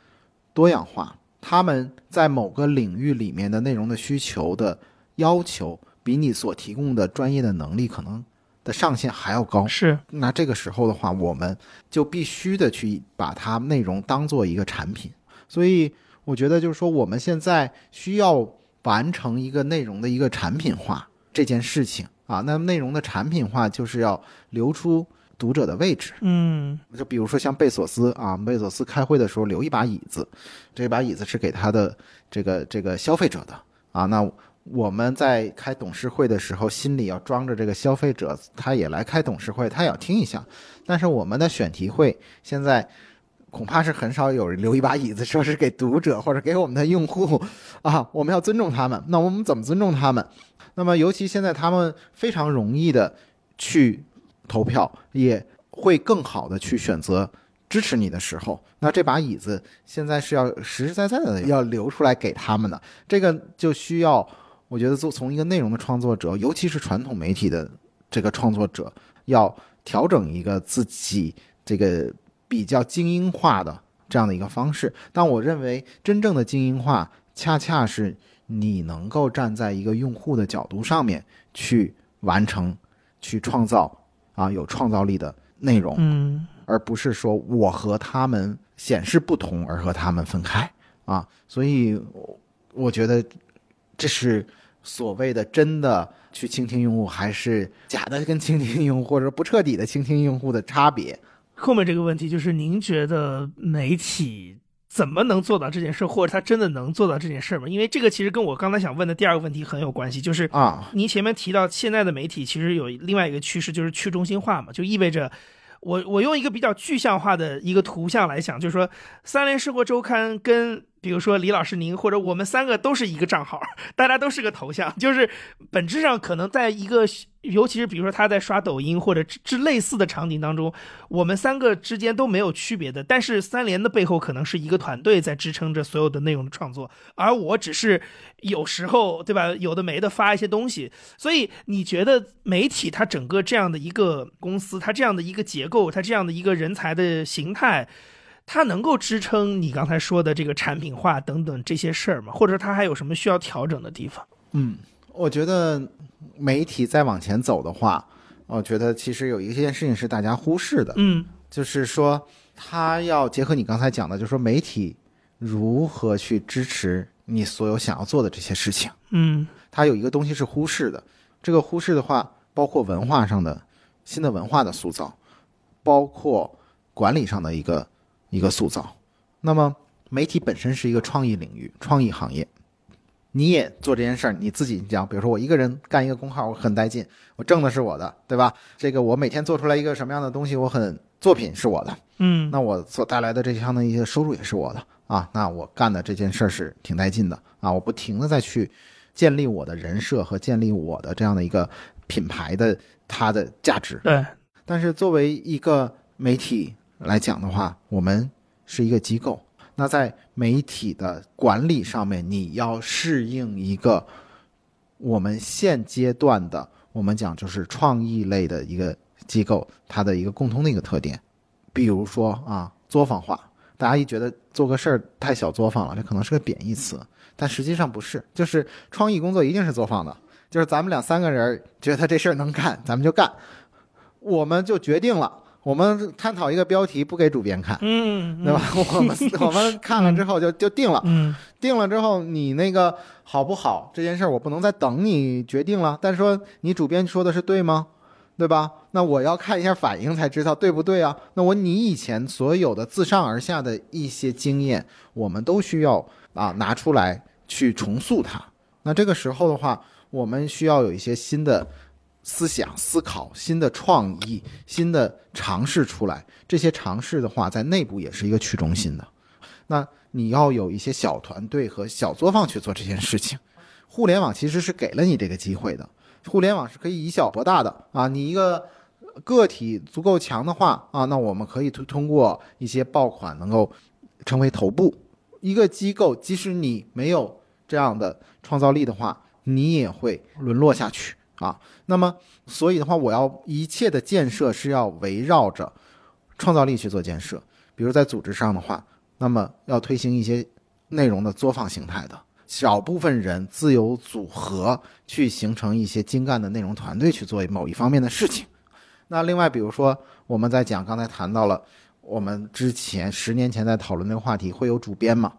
多样化，他们在某个领域里面的内容的需求的要求，比你所提供的专业的能力可能的上限还要高。是那这个时候的话，我们就必须的去把它内容当做一个产品。所以我觉得就是说，我们现在需要完成一个内容的一个产品化这件事情啊。那内容的产品化就是要留出读者的位置。嗯就比如说像贝索斯啊，贝索斯开会的时候留一把椅子，这把椅子是给他的这个这个消费者的啊。那我们在开董事会的时候，心里要装着这个消费者，他也来开董事会，他也要听一下。但是我们的选题会现在恐怕是很少有人留一把椅子，说是给读者或者给我们的用户 啊，我们要尊重他们。那我们怎么尊重他们？那么尤其现在他们非常容易的去投票，也会更好的去选择支持你的时候，那这把椅子现在是要实实在在的要留出来给他们的。这个就需要，我觉得做从一个内容的创作者，尤其是传统媒体的这个创作者，要调整一个自己这个比较精英化的这样的一个方式。但我认为，真正的精英化，恰恰是你能够站在一个用户的角度上面去完成、去创造啊有创造力的内容。嗯而不是说我和他们显示不同而和他们分开啊。所以，我我觉得这是所谓的真的去倾听用户，还是假的跟倾听用户或者不彻底的倾听用户的差别。后面这个问题就是，您觉得媒体怎么能做到这件事，或者他真的能做到这件事吗？因为这个其实跟我刚才想问的第二个问题很有关系，就是啊，您前面提到现在的媒体其实有另外一个趋势，就是去中心化嘛，就意味着。我我用一个比较具象化的一个图像来讲，就是说，三联生活周刊跟比如说李老师您或者我们三个都是一个账号，大家都是个头像，就是本质上可能在一个，尤其是比如说他在刷抖音或者之类似的场景当中，我们三个之间都没有区别的。但是三联的背后可能是一个团队在支撑着所有的内容的创作，而我只是有时候对吧，有的没的发一些东西。所以你觉得媒体它整个这样的一个公司，它这样的一个结构，它这样的一个人才的形态？它能够支撑你刚才说的这个产品化等等这些事儿吗？或者它还有什么需要调整的地方？嗯，我觉得媒体再往前走的话，我觉得其实有一件事情是大家忽视的，嗯就是说，它要结合你刚才讲的，就是说媒体如何去支持你所有想要做的这些事情。嗯它有一个东西是忽视的，这个忽视的话，包括文化上的新的文化的塑造，包括管理上的一个一个塑造。那么，媒体本身是一个创意领域、创意行业，你也做这件事儿，你自己讲，比如说我一个人干一个公号，我很带劲，我挣的是我的，对吧？这个我每天做出来一个什么样的东西，我很作品是我的，嗯那我所带来的这项的一些收入也是我的啊，那我干的这件事儿是挺带劲的啊，我不停的再去建立我的人设和建立我的这样的一个品牌的它的价值。对，但是作为一个媒体来讲的话，我们是一个机构，那在媒体的管理上面，你要适应一个我们现阶段的我们讲就是创意类的一个机构，它的一个共通的一个特点，比如说啊，作坊化，大家一觉得做个事儿太小作坊了，这可能是个贬义词，但实际上不是，就是创意工作一定是作坊的，就是咱们两三个人觉得他这事儿能干，咱们就干，我们就决定了，我们探讨一个标题不给主编看，嗯，对吧？我们 我们看了之后就就定了，嗯定了之后你那个好不好这件事儿，我不能再等你决定了。但是说你主编说的是对吗？对吧？那我要看一下反应才知道对不对啊。那我你以前所有的自上而下的一些经验，我们都需要啊拿出来去重塑它。那这个时候的话，我们需要有一些新的思想、思考、新的创意、新的尝试出来。这些尝试的话，在内部也是一个去中心的。那你要有一些小团队和小作坊去做这件事情。互联网其实是给了你这个机会的，互联网是可以以小博大的啊。你一个个体足够强的话啊，那我们可以通通过一些爆款能够成为头部。一个机构，即使你没有这样的创造力的话，你也会沦落下去啊。那么，所以的话，我要一切的建设是要围绕着创造力去做建设。比如在组织上的话，那么要推行一些内容的作坊形态的，少部分人自由组合去形成一些精干的内容团队去做某一方面的事情。那另外，比如说我们在讲刚才谈到了，我们之前十年前在讨论那个话题，会有主编吗？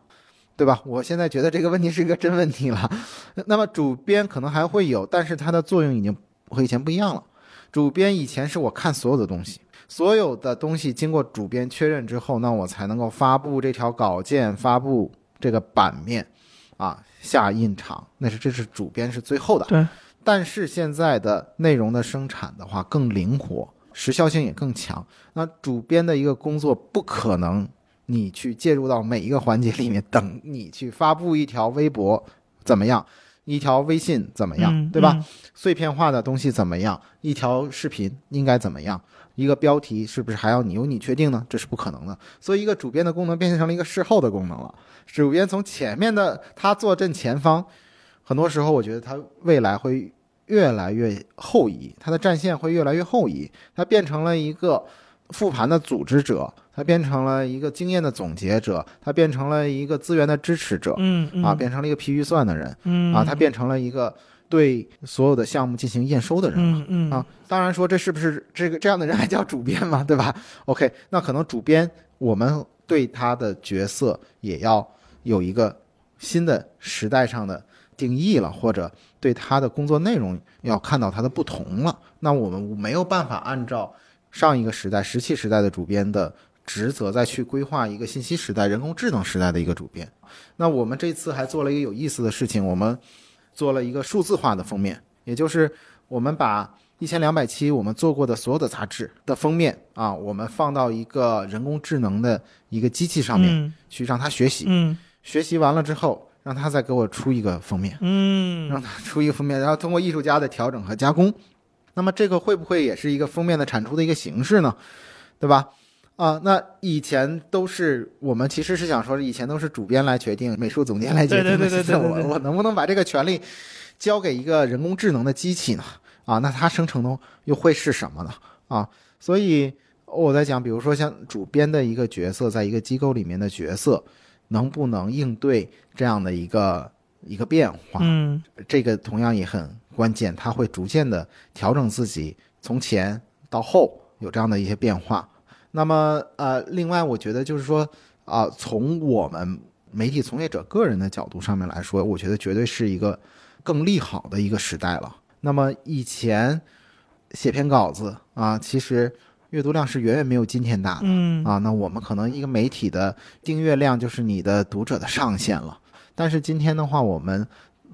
对吧？我现在觉得这个问题是一个真问题了。那么主编可能还会有，但是它的作用已经和以前不一样了。主编以前是我看所有的东西，所有的东西经过主编确认之后，那我才能够发布这条稿件，发布这个版面，啊，下印厂。那是这是主编是最后的。对。但是现在的内容的生产的话更灵活，时效性也更强。那主编的一个工作不可能。你去介入到每一个环节里面，等你去发布一条微博怎么样？一条微信怎么样？对吧？碎片化的东西怎么样？一条视频应该怎么样？一个标题是不是还要你由你确定呢？这是不可能的。所以，一个主编的功能变成了一个事后的功能了。主编从前面的他坐镇前方，很多时候我觉得他未来会越来越后移，他的战线会越来越后移，他变成了一个复盘的组织者。他变成了一个经验的总结者，他变成了一个资源的支持者，嗯啊，变成了一个批预算的人，嗯啊，他变成了一个对所有的项目进行验收的人，嗯嗯啊，当然说这是不是这个这样的人还叫主编嘛，对吧？OK，那可能主编我们对他的角色也要有一个新的时代上的定义了，或者对他的工作内容要看到他的不同了。那我们没有办法按照上一个时代石器时代的主编的。职责再去规划一个信息时代、人工智能时代的一个主编。那我们这次还做了一个有意思的事情，我们做了一个数字化的封面，也就是我们把一千两百期我们做过的所有的杂志的封面啊，我们放到一个人工智能的一个机器上面去让它学习。嗯，学习完了之后，让他再给我出一个封面。嗯，让他出一个封面，然后通过艺术家的调整和加工，那么这个会不会也是一个封面的产出的一个形式呢？对吧？啊，那以前都是我们其实是想说，以前都是主编来决定，美术总监来决定。对对对对对。我我能不能把这个权利交给一个人工智能的机器呢？啊，那它生成的又会是什么呢？啊，所以我在讲，比如说像主编的一个角色，在一个机构里面的角色，能不能应对这样的一个一个变化？嗯，这个同样也很关键，他会逐渐的调整自己，从前到后有这样的一些变化。那么，呃，另外，我觉得就是说，啊，从我们媒体从业者个人的角度上面来说，我觉得绝对是一个更利好的一个时代了。那么以前写篇稿子啊，其实阅读量是远远没有今天大的，嗯啊，那我们可能一个媒体的订阅量就是你的读者的上限了。但是今天的话，我们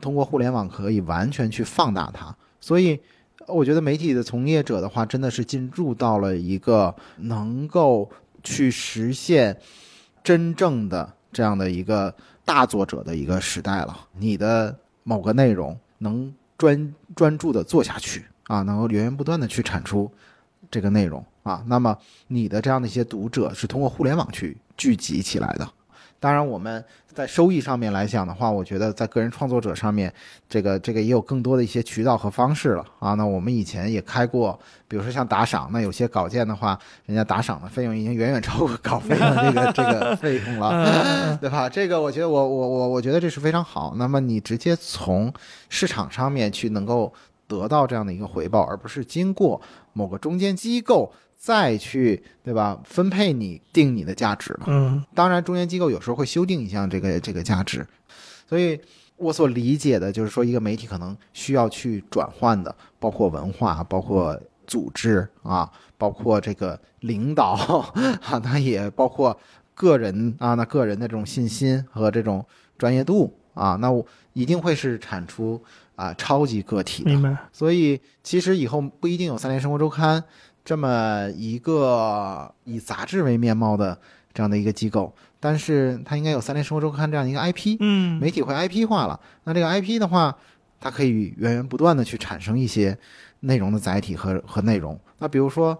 通过互联网可以完全去放大它，所以。我觉得媒体的从业者的话，真的是进入到了一个能够去实现真正的这样的一个大作者的一个时代了。你的某个内容能专专注的做下去啊，能够源源不断的去产出这个内容啊，那么你的这样的一些读者是通过互联网去聚集起来的。当然，我们在收益上面来讲的话，我觉得在个人创作者上面，这个这个也有更多的一些渠道和方式了啊。那我们以前也开过，比如说像打赏，那有些稿件的话，人家打赏的费用已经远远超过稿费的这个这个费用了，对吧？这个我觉得我我我我觉得这是非常好。那么你直接从市场上面去能够得到这样的一个回报，而不是经过某个中间机构。再去对吧？分配你定你的价值了。嗯，当然，中间机构有时候会修订一下这个这个价值。所以我所理解的就是说，一个媒体可能需要去转换的，包括文化，包括组织啊，包括这个领导啊，那也包括个人啊，那个人的这种信心和这种专业度啊，那我一定会是产出啊超级个体的。明白。所以其实以后不一定有《三联生活周刊》。这么一个以杂志为面貌的这样的一个机构，但是它应该有《三联生活周刊》这样一个 IP，嗯，媒体会 IP 化了。那这个 IP 的话，它可以源源不断的去产生一些内容的载体和和内容。那比如说，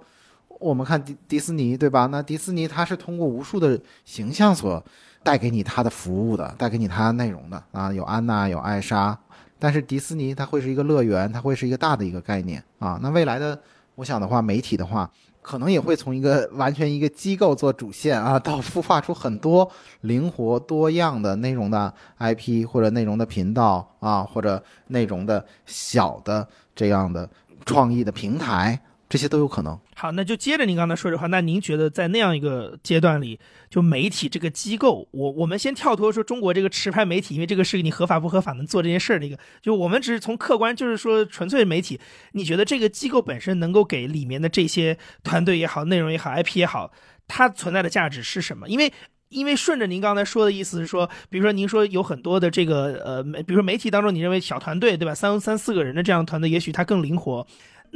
我们看迪迪士尼，对吧？那迪士尼它是通过无数的形象所带给你它的服务的，带给你它内容的啊，有安娜，有艾莎。但是迪士尼它会是一个乐园，它会是一个大的一个概念啊。那未来的，我想的话，媒体的话，可能也会从一个完全一个机构做主线啊，到孵化出很多灵活多样的内容的 IP 或者内容的频道啊，或者内容的小的这样的创意的平台。这些都有可能。好，那就接着您刚才说的话，那您觉得在那样一个阶段里，就媒体这个机构，我我们先跳脱说中国这个持牌媒体，因为这个是你合法不合法能做这件事儿的一个，就我们只是从客观，就是说纯粹媒体，你觉得这个机构本身能够给里面的这些团队也好、内容也好、IP 也好，它存在的价值是什么？因为因为顺着您刚才说的意思是说，比如说您说有很多的这个呃，比如说媒体当中，你认为小团队对吧，三三四个人的这样团队，也许它更灵活。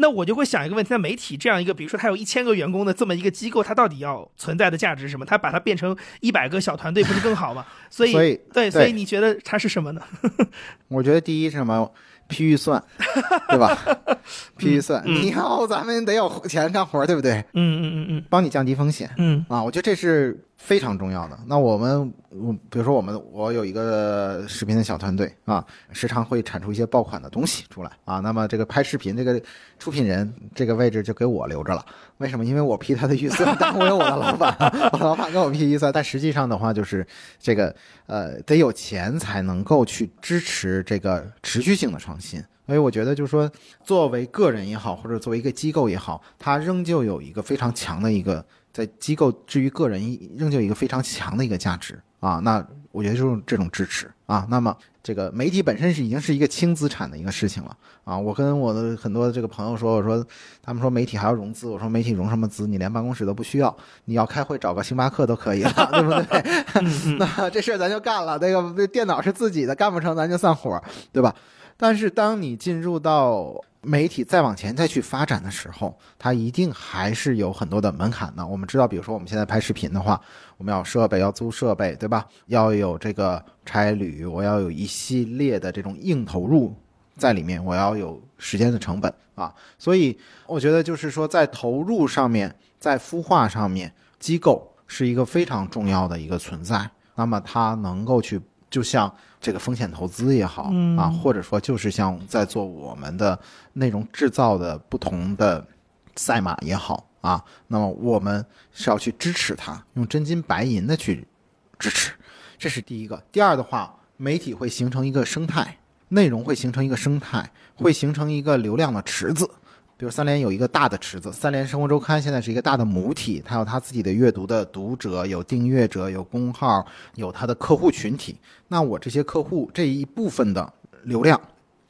那我就会想一个问题：那媒体这样一个，比如说它有一千个员工的这么一个机构，它到底要存在的价值是什么？它把它变成一百个小团队，不是更好吗？所以，对，所以你觉得它是什么呢？我觉得第一是什么？批预算，对吧？批预算，你要咱们得有钱干活，对不对？嗯嗯嗯嗯，帮你降低风险。嗯啊，我觉得这是非常重要的。那我们，比如说我们，我有一个视频的小团队啊，时常会产出一些爆款的东西出来啊。那么这个拍视频这个出品人这个位置就给我留着了。为什么？因为我批他的预算，但我有我的老板，我老板跟我批预算。但实际上的话，就是这个呃，得有钱才能够去支持这个持续性的创新。所以我觉得，就是说，作为个人也好，或者作为一个机构也好，它仍旧有一个非常强的一个在机构至于个人仍旧有一个非常强的一个价值啊。那我觉得就是这种支持啊。那么这个媒体本身是已经是一个轻资产的一个事情了啊。我跟我的很多这个朋友说，我说他们说媒体还要融资，我说媒体融什么资？你连办公室都不需要，你要开会找个星巴克都可以了，对不对？那这事儿咱就干了。那个电脑是自己的，干不成咱就散伙，对吧？但是，当你进入到媒体再往前再去发展的时候，它一定还是有很多的门槛的。我们知道，比如说我们现在拍视频的话，我们要设备，要租设备，对吧？要有这个差旅，我要有一系列的这种硬投入在里面，我要有时间的成本啊。所以，我觉得就是说，在投入上面，在孵化上面，机构是一个非常重要的一个存在。那么，它能够去。就像这个风险投资也好啊，或者说就是像在做我们的内容制造的不同的赛马也好啊，那么我们是要去支持它，用真金白银的去支持，这是第一个。第二的话，媒体会形成一个生态，内容会形成一个生态，会形成一个流量的池子。比如三联有一个大的池子，三联生活周刊现在是一个大的母体，它有它自己的阅读的读者，有订阅者，有公号，有它的客户群体。那我这些客户这一部分的流量，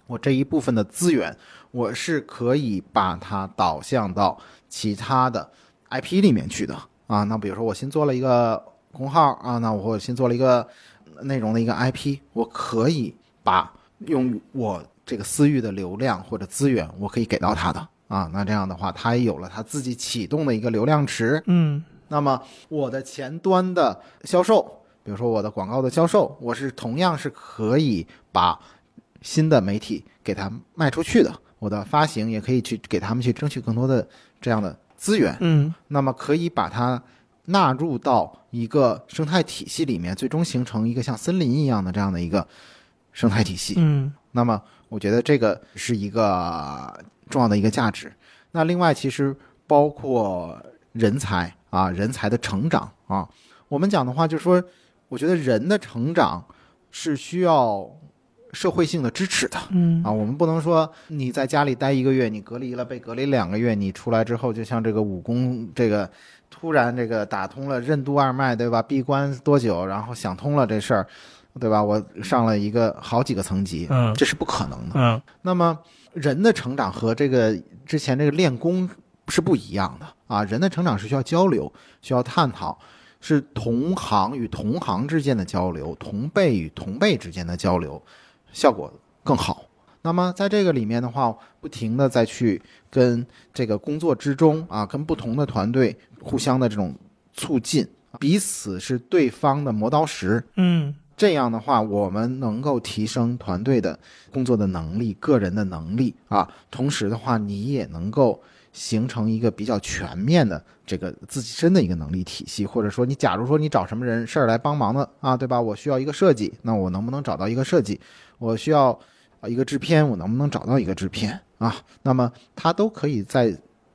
我这一部分的资源，我是可以把它导向到其他的 IP 里面去的啊。那比如说我新做了一个公号啊，那我新做了一个内容的一个 IP，我可以把用我这个私域的流量或者资源，我可以给到他的。啊，那这样的话，它也有了它自己启动的一个流量池。嗯，那么我的前端的销售，比如说我的广告的销售，我是同样是可以把新的媒体给它卖出去的。我的发行也可以去给他们去争取更多的这样的资源。嗯，那么可以把它纳入到一个生态体系里面，最终形成一个像森林一样的这样的一个生态体系。嗯，那么我觉得这个是一个。重要的一个价值，那另外其实包括人才啊，人才的成长啊。我们讲的话就是说，我觉得人的成长是需要社会性的支持的，嗯啊，我们不能说你在家里待一个月，你隔离了被隔离两个月，你出来之后就像这个武功这个突然这个打通了任督二脉，对吧？闭关多久，然后想通了这事儿，对吧？我上了一个好几个层级，嗯，这是不可能的，嗯，那么。人的成长和这个之前这个练功是不一样的啊！人的成长是需要交流、需要探讨，是同行与同行之间的交流，同辈与同辈之间的交流，效果更好。那么在这个里面的话，不停的再去跟这个工作之中啊，跟不同的团队互相的这种促进，彼此是对方的磨刀石。嗯。这样的话，我们能够提升团队的工作的能力、个人的能力啊。同时的话，你也能够形成一个比较全面的这个自身的一个能力体系，或者说你假如说你找什么人事儿来帮忙的啊，对吧？我需要一个设计，那我能不能找到一个设计？我需要啊一个制片，我能不能找到一个制片啊？那么他都可以在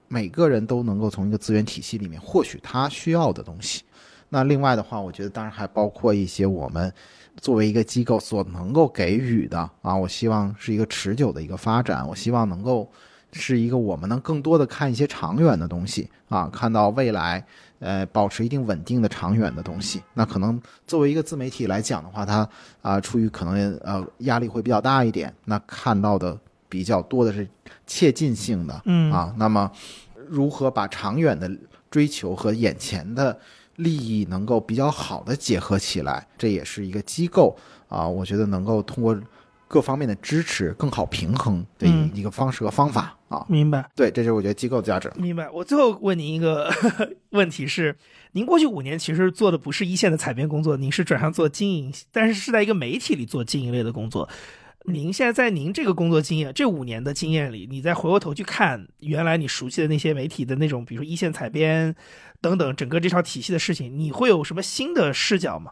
每个人都能够从一个资源体系里面获取他需要的东西。那另外的话，我觉得当然还包括一些我们作为一个机构所能够给予的啊，我希望是一个持久的一个发展，我希望能够是一个我们能更多的看一些长远的东西啊，看到未来，呃，保持一定稳定的长远的东西。那可能作为一个自媒体来讲的话，它啊，出于可能呃压力会比较大一点，那看到的比较多的是切近性的，嗯啊，那么如何把长远的追求和眼前的利益能够比较好的结合起来，这也是一个机构啊，我觉得能够通过各方面的支持更好平衡的嗯一一个方式和方法啊。明白。对，这就是我觉得机构的价值。明白。我最后问您一个 问题是：您过去五年其实做的不是一线的采编工作，您是转向做经营，但是是在一个媒体里做经营类的工作。您现在在您这个工作经验这五年的经验里，你再回过头去看原来你熟悉的那些媒体的那种，比如说一线采编等等，整个这套体系的事情，你会有什么新的视角吗？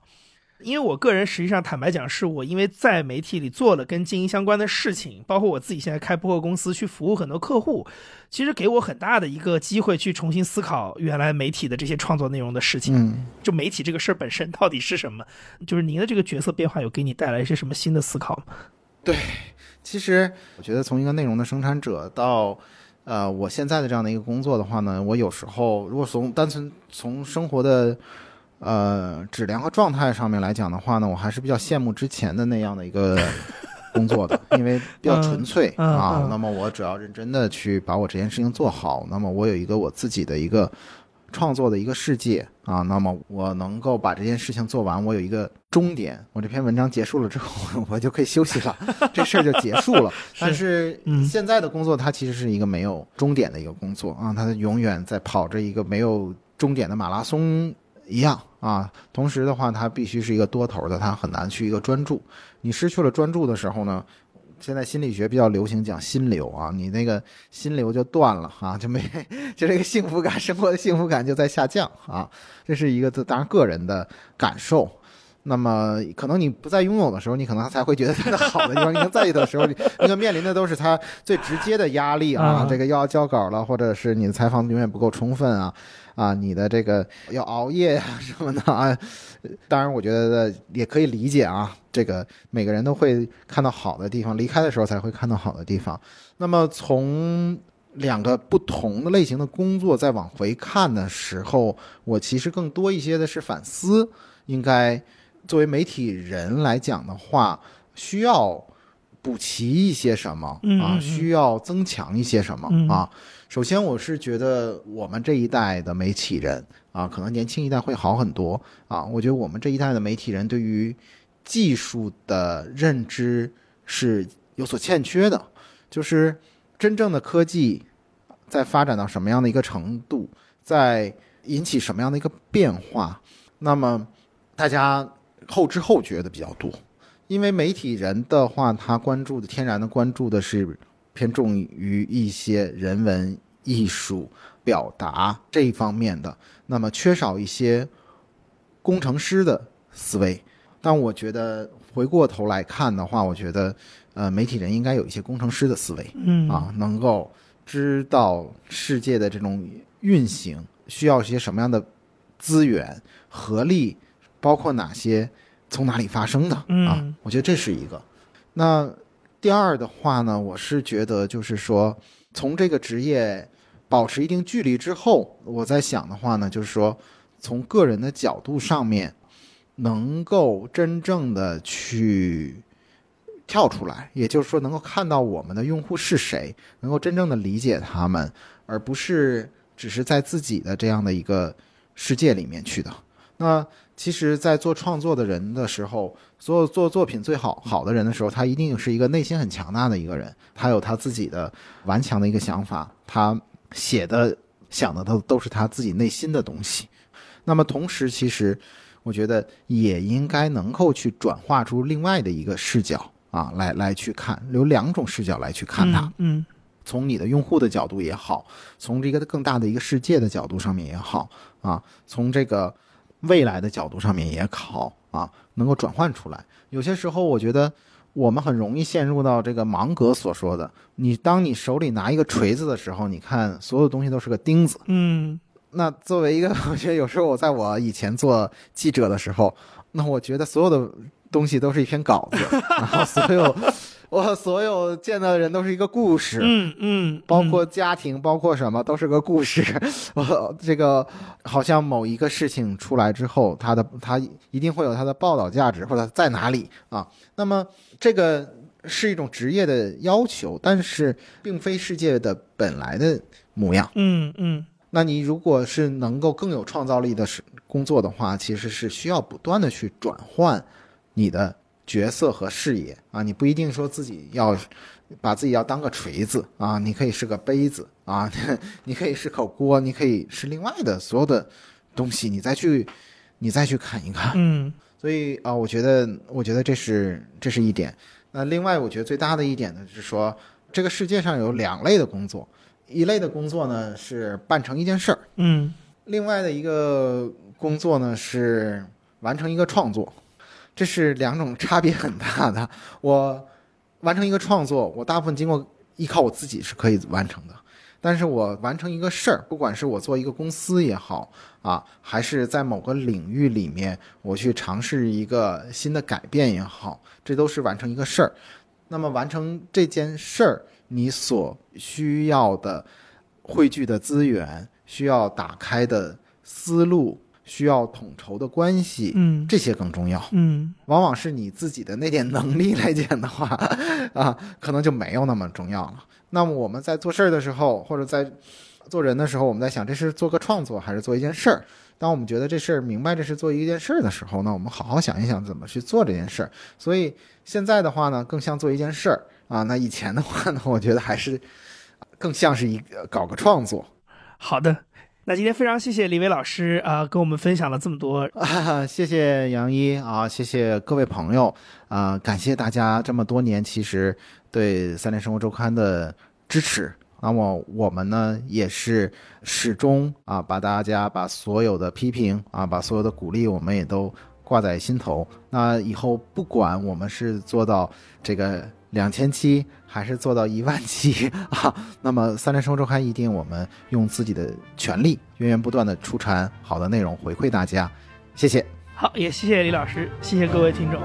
因为我个人实际上坦白讲，是我因为在媒体里做了跟经营相关的事情，包括我自己现在开播客公司去服务很多客户，其实给我很大的一个机会去重新思考原来媒体的这些创作内容的事情。嗯，就媒体这个事儿本身到底是什么？就是您的这个角色变化有给你带来一些什么新的思考吗？其实我觉得从一个内容的生产者到呃我现在的这样的一个工作的话呢，我有时候如果从单纯从生活的呃质量和状态上面来讲的话呢，我还是比较羡慕之前的那样的一个 工作的，因为比较纯粹嗯嗯嗯。啊那么我只要认真的去把我这件事情做好，那么我有一个我自己的一个创作的一个世界啊，那么我能够把这件事情做完，我有一个终点，我这篇文章结束了之后，我就可以休息了，这事儿就结束了。但是嗯现在的工作，它其实是一个没有终点的一个工作啊，它永远在跑着一个没有终点的马拉松一样啊。同时的话，它必须是一个多头的，它很难去一个专注。你失去了专注的时候呢？现在心理学比较流行讲心流啊，你那个心流就断了啊，就没 就这个幸福感，生活的幸福感就在下降啊，这是一个当然个人的感受。那么可能你不再拥有的时候，你可能才会觉得它的好的地方；你在意的时候，你那个面临的都是它最直接的压力啊啊，这个又要交稿了，或者是你的采访永远不够充分啊，啊，你的这个要熬夜啊 什么的啊。当然，我觉得也可以理解啊，这个每个人都会看到好的地方，离开的时候才会看到好的地方。那么从两个不同的类型的工作再往回看的时候，我其实更多一些的是反思，应该作为媒体人来讲的话，需要补齐一些什么啊？需要增强一些什么嗯啊？首先，我是觉得我们这一代的媒体人啊，可能年轻一代会好很多啊。我觉得我们这一代的媒体人对于技术的认知是有所欠缺的，就是真正的科技在发展到什么样的一个程度，在引起什么样的一个变化，那么大家后知后觉的比较多。因为媒体人的话，他关注的天然的关注的是偏重于一些人文艺术表达这一方面的，那么缺少一些工程师的思维。但我觉得回过头来看的话，我觉得呃，媒体人应该有一些工程师的思维。嗯啊，能够知道世界的这种运行需要一些什么样的资源、合力，包括哪些从哪里发生的啊嗯？我觉得这是一个。那第二的话呢，我是觉得就是说，从这个职业保持一定距离之后，我在想的话呢，就是说，从个人的角度上面，能够真正的去跳出来，也就是说，能够看到我们的用户是谁，能够真正的理解他们，而不是只是在自己的这样的一个世界里面去的。那其实，在做创作的人的时候，所有做作品最好好的人的时候，他一定是一个内心很强大的一个人，他有他自己的顽强的一个想法，他写的、想的都都是他自己内心的东西。那么同时，其实我觉得也应该能够去转化出另外的一个视角啊，来来去看，有两种视角来去看它。嗯从你的用户的角度也好，从这个更大的一个世界的角度上面也好啊，从这个未来的角度上面也好啊，能够转换出来。有些时候，我觉得我们很容易陷入到这个芒格所说的：你当你手里拿一个锤子的时候，你看所有东西都是个钉子。嗯那作为一个，我觉得有时候我在我以前做记者的时候，那我觉得所有的东西都是一篇稿子，然后所有我所有见到的人都是一个故事，嗯嗯，包括家庭，包括什么都是个故事。我这个好像某一个事情出来之后，它的它一定会有它的报道价值，或者在哪里啊？那么这个是一种职业的要求，但是并非世界的本来的模样。嗯嗯那你如果是能够更有创造力的是工作的话，其实是需要不断的去转换你的角色和视野啊，你不一定说自己要把自己要当个锤子啊，你可以是个杯子啊，你可以是口锅，你可以是另外的所有的东西，你再去你再去看一看。嗯 所以啊，我觉得我觉得这是这是一点。那另外，我觉得最大的一点呢，就是说这个世界上有两类的工作，一类的工作呢是办成一件事儿。嗯另外的一个工作呢是完成一个创作，这是两种差别很大的。我完成一个创作，我大部分经过依靠我自己是可以完成的，但是我完成一个事儿，不管是我做一个公司也好啊，还是在某个领域里面我去尝试一个新的改变也好，这都是完成一个事儿。那么完成这件事儿，你所需要的汇聚的资源，需要打开的思路，需要统筹的关系，嗯这些更重要。嗯往往是你自己的那点能力来讲的话，啊，可能就没有那么重要了。那么我们在做事儿的时候，或者在做人的时候，我们在想这是做个创作还是做一件事儿？当我们觉得这事儿明白这是做一件事儿的时候呢，我们好好想一想怎么去做这件事儿。所以现在的话呢，更像做一件事儿啊。那以前的话呢，我觉得还是更像是一个搞个创作。好的。那今天非常谢谢李伟老师啊、跟我们分享了这么多。啊，谢谢杨一啊，谢谢各位朋友啊，感谢大家这么多年其实对三联生活周刊的支持。那么我们呢也是始终啊，把大家把所有的批评啊，把所有的鼓励，我们也都挂在心头。那以后不管我们是做到这个两千期，还是做到一万期啊，那么三联生活周刊一定我们用自己的全力，源源不断的出产好的内容回馈大家。谢谢。好，也谢谢李老师，谢谢各位听众。